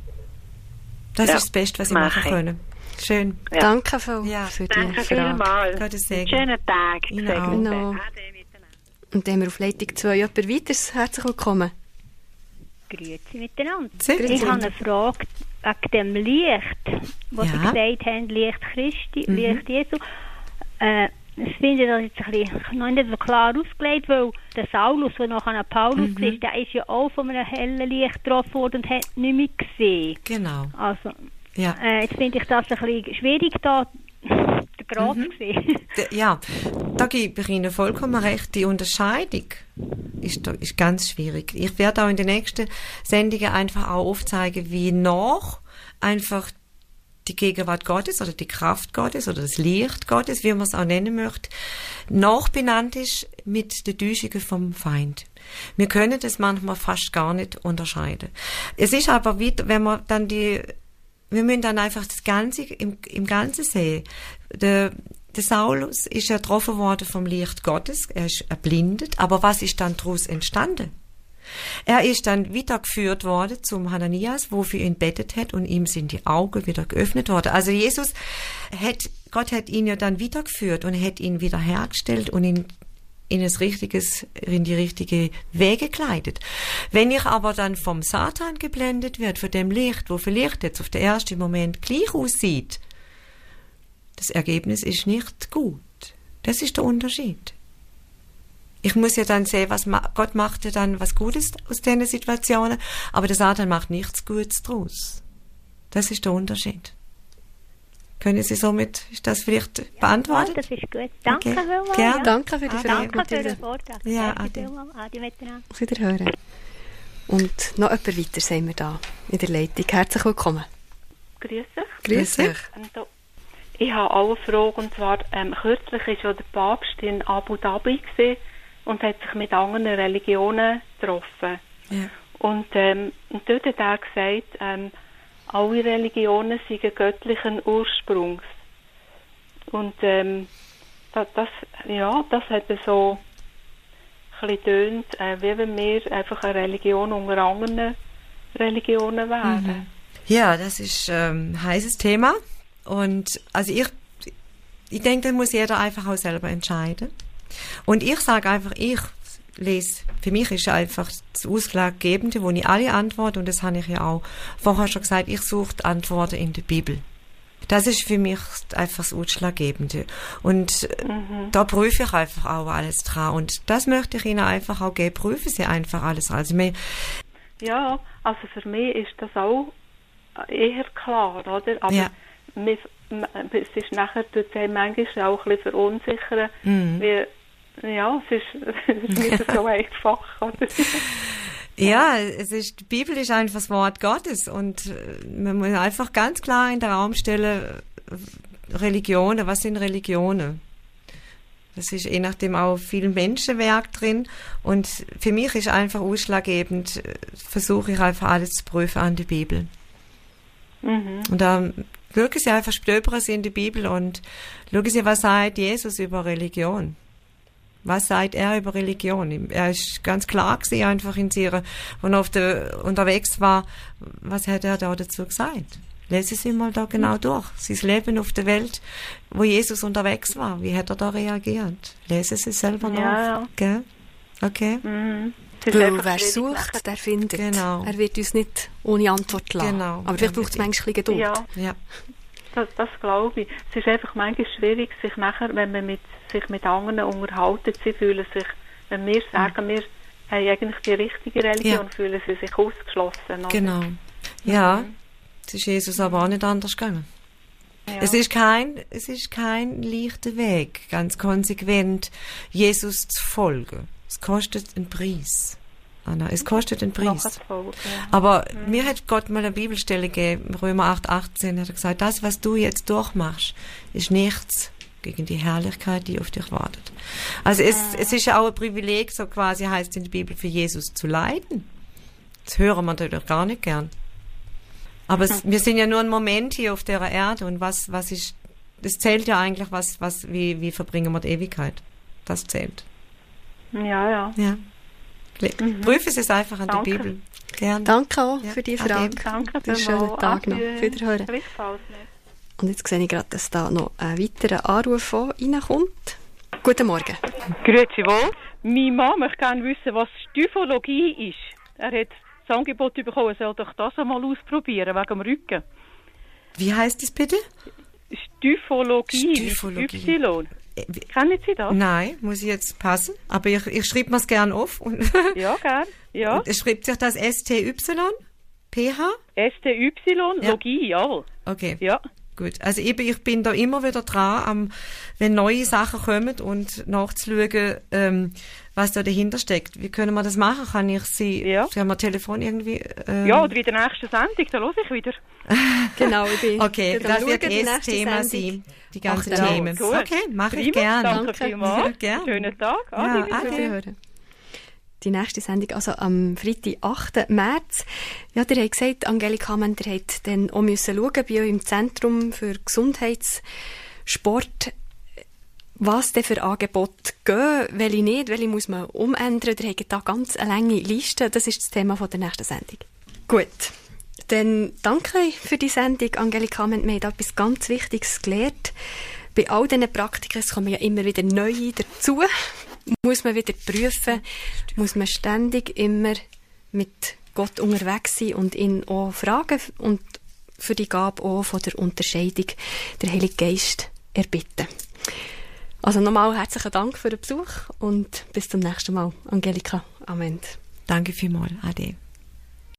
[SPEAKER 2] Das
[SPEAKER 5] Ja,
[SPEAKER 2] ist das Beste, was Sie
[SPEAKER 5] mach
[SPEAKER 2] machen können. Schön.
[SPEAKER 5] Ja.
[SPEAKER 1] Danke viel
[SPEAKER 2] Ja,
[SPEAKER 1] für die
[SPEAKER 5] Danke
[SPEAKER 1] Frage.
[SPEAKER 5] vielmals. Schönen Tag.
[SPEAKER 2] Ihnen.
[SPEAKER 1] Genau. Und dann haben wir auf Leitung 2 jemand weiteres. Herzlich willkommen.
[SPEAKER 6] Grüezi miteinander.
[SPEAKER 2] Sehr
[SPEAKER 6] ich habe eine Frage wegen dem Licht, was
[SPEAKER 2] Ja.
[SPEAKER 6] Sie gesagt haben, Licht Christi,
[SPEAKER 2] Mhm.
[SPEAKER 6] Licht Jesu. Äh, ich finde das jetzt ein bisschen, noch nicht so klar ausgelegt, weil der Saulus, der nachher an Paulus
[SPEAKER 2] Mhm.
[SPEAKER 6] war, der ist ja auch von einem hellen Licht getroffen worden und hat nicht mehr gesehen.
[SPEAKER 2] Genau.
[SPEAKER 6] Also,
[SPEAKER 2] Ja.
[SPEAKER 6] äh, jetzt finde ich das ein bisschen schwierig, da den Grad
[SPEAKER 2] Mhm.
[SPEAKER 6] zu sehen. (laughs)
[SPEAKER 2] Ja, da gebe ich Ihnen vollkommen recht. Die Unterscheidung ist, da- ist ganz schwierig. Ich werde auch in den nächsten Sendungen einfach auch aufzeigen, wie noch einfach die Gegenwart Gottes oder die Kraft Gottes oder das Licht Gottes, wie man es auch nennen möchte, noch benannt ist mit den Täuschungen vom Feind. Wir können das manchmal fast gar nicht unterscheiden. Es ist aber wieder, wenn man dann die wir müssen dann einfach das Ganze im, im Ganzen sehen. Der, der Saulus ist ja getroffen worden vom Licht Gottes, er ist erblindet, aber was ist dann daraus entstanden? Er ist dann weitergeführt worden zum Hananias, wo für ihn bettet hat und ihm sind die Augen wieder geöffnet worden. Also Jesus hat, Gott hat ihn ja dann weitergeführt und hat ihn wieder hergestellt und ihn in das richtiges, in die richtige Wege kleidet. Wenn ich aber dann vom Satan geblendet wird, von dem Licht, wo vielleicht jetzt auf den ersten Moment gleich aussieht, das Ergebnis ist nicht gut. Das ist der Unterschied. Ich muss ja dann sehen, was ma Gott macht ja dann was Gutes aus diesen Situationen, aber der Satan macht nichts Gutes draus. Das ist der Unterschied. Können Sie somit, ist das vielleicht
[SPEAKER 6] Ja,
[SPEAKER 2] beantwortet?
[SPEAKER 6] das ist gut. Danke
[SPEAKER 2] Okay.
[SPEAKER 6] vielmals.
[SPEAKER 2] Gerne.
[SPEAKER 6] Ja.
[SPEAKER 1] Danke für die
[SPEAKER 6] Ah,
[SPEAKER 1] Frage.
[SPEAKER 6] Danke für den
[SPEAKER 1] die-
[SPEAKER 6] Vortrag.
[SPEAKER 2] Ja,
[SPEAKER 6] vielmals. Ade miteinander.
[SPEAKER 1] Auf Wiederhören. Und noch jemand weiter sind wir da in der Leitung. Herzlich willkommen.
[SPEAKER 7] Grüß dich.
[SPEAKER 1] Grüß dich.
[SPEAKER 7] Ähm, Ich habe auch eine Frage, und zwar, ähm, kürzlich war ja der Papst in Abu Dhabi gewesen und hat sich mit anderen Religionen getroffen.
[SPEAKER 2] Ja.
[SPEAKER 7] Und, ähm, und dort hat er gesagt, ähm, alle Religionen seien göttlichen Ursprungs. Und ähm, das, das, ja, das hat so ein bisschen tönt, äh, wie wenn wir einfach eine Religion unter anderen Religionen wären.
[SPEAKER 2] Mhm. Ja, das ist ähm, ein heißes Thema. Und also ich, ich denke, da muss jeder einfach auch selber entscheiden. Und ich sage einfach, ich lese, für mich ist einfach das Ausschlaggebende, wo ich alle Antworten, und das habe ich ja auch vorher schon gesagt, ich suche Antworten in der Bibel. Das ist für mich einfach das Ausschlaggebende. Und mhm. da prüfe ich einfach auch alles dran. Und das möchte ich Ihnen einfach auch geben. Prüfen Sie einfach alles. Also
[SPEAKER 7] ja, also für mich ist das auch eher klar, oder? Aber ja. wir, es ist nachher tut es manchmal auch ein bisschen verunsichern, mhm. wie, ja, es ist, (laughs) es ist nicht so einfach, oder? (laughs)
[SPEAKER 2] Ja, es ist, die Bibel ist einfach das Wort Gottes und äh, man muss einfach ganz klar in den Raum stellen, Religionen, was sind Religionen? Das ist je nachdem auch viel Menschenwerk drin und für mich ist einfach ausschlaggebend, äh, versuche ich einfach alles zu prüfen an die Bibel. Mhm. Und da schauen Sie einfach, stöbern Sie in die Bibel und schauen Sie, was sagt Jesus über Religion. Was sagt er über Religion? Er ist ganz klar gewesen, einfach in ihrer, wenn er auf der, unterwegs war, was hat er da dazu gesagt? Lesen Sie mal da genau durch. Sein Leben auf der Welt, wo Jesus unterwegs war. Wie hat er da reagiert? Lesen Sie selber nach. Ja. Gell? Okay.
[SPEAKER 1] Mhm. Weil wer sucht, der findet. Genau. Er wird uns nicht ohne Antwort lassen. Genau. Aber vielleicht braucht es manchmal Geduld.
[SPEAKER 7] Ja. ja. Das, das glaube ich. Es ist einfach manchmal schwierig, sich nachher, wenn man mit, sich mit anderen unterhalten, sie fühlen sich, wenn wir sagen, mhm. wir haben eigentlich die richtige Religion, ja. fühlen sie sich ausgeschlossen. Oder?
[SPEAKER 2] Genau. Ja, es ist Jesus aber auch nicht anders gegangen. Ja. Es ist kein, es ist kein leichter Weg, ganz konsequent Jesus zu folgen. Es kostet einen Preis. Anna. Es kostet einen Preis. Aber mhm. mir hat Gott mal eine Bibelstelle gegeben, Römer 8, 18, hat er gesagt, das, was du jetzt durchmachst, ist nichts gegen die Herrlichkeit, die auf dich wartet. Also es, mhm. es ist ja auch ein Privileg, so quasi heißt in der Bibel, für Jesus zu leiden. Das hören wir natürlich gar nicht gern. Aber es, wir sind ja nur ein Moment hier auf der Erde und was, was ist, das zählt ja eigentlich, was, was, wie, wie verbringen wir die Ewigkeit. Das zählt.
[SPEAKER 7] Ja, ja.
[SPEAKER 2] Ja. Mhm. Prüfen Sie es einfach an Danke. der Bibel.
[SPEAKER 1] Gerne. Danke auch ja. für die Frage.
[SPEAKER 7] Danke für
[SPEAKER 1] schönen Tag noch. Wiederhören. Und jetzt sehe ich gerade, dass da noch ein weiterer Anruf reinkommt. Guten Morgen.
[SPEAKER 8] Grüezi wohl. Mein Mann möchte gerne wissen, was Styphologie ist. Er hat das Angebot bekommen, er soll doch das einmal ausprobieren, wegen dem Rücken.
[SPEAKER 2] Wie heißt das bitte?
[SPEAKER 8] Styphologie. Styphologie. Y. Kennen Sie das?
[SPEAKER 2] Nein, muss ich jetzt passen. Aber ich, ich schreibe mir es gerne auf. (laughs)
[SPEAKER 8] ja, gern. Ja.
[SPEAKER 2] Es schreibt sich das STY? PH?
[SPEAKER 8] STY, ja. Logie, ja.
[SPEAKER 2] Okay.
[SPEAKER 8] Ja.
[SPEAKER 2] Gut. Also eben, ich bin da immer wieder dran, am, wenn neue Sachen kommen und nachzuschauen, ähm, was da dahinter steckt. Wie können wir das machen? Kann ich Sie, ja. Sie haben ein Telefon irgendwie?
[SPEAKER 8] Ähm, ja, oder in der nächsten Sendung, da höre ich wieder. (laughs)
[SPEAKER 1] genau, ich bin.
[SPEAKER 2] Okay, das wird eh das Thema sein, die ganzen Themen. Gut. Okay, mache ich gerne.
[SPEAKER 8] Danke vielmals.
[SPEAKER 2] Gerne.
[SPEAKER 8] Schönen Tag.
[SPEAKER 2] Ja, ade.
[SPEAKER 1] Die nächste Sendung, also am Freitag, 8. März. Ja, der hat gesagt, Angelika Mender hat dann auch müssen schauen, bei euch im Zentrum für Gesundheitssport, was denn für Angebote gehen, welche nicht, welche muss man umändern. Der hat da ganz eine lange Liste. Das ist das Thema von der nächsten Sendung. Gut. Dann danke für die Sendung, Angelika. Wir haben etwas ganz Wichtiges gelernt. Bei all diesen Praktiken kommen ja immer wieder neue dazu. Muss man wieder prüfen, muss man ständig immer mit Gott unterwegs sein und ihn auch fragen und für die Gabe auch von der Unterscheidung der Heilige Geist erbitten. Also nochmal herzlichen Dank für den Besuch und bis zum nächsten Mal. Angelika, Amen.
[SPEAKER 2] Danke vielmals. Ade.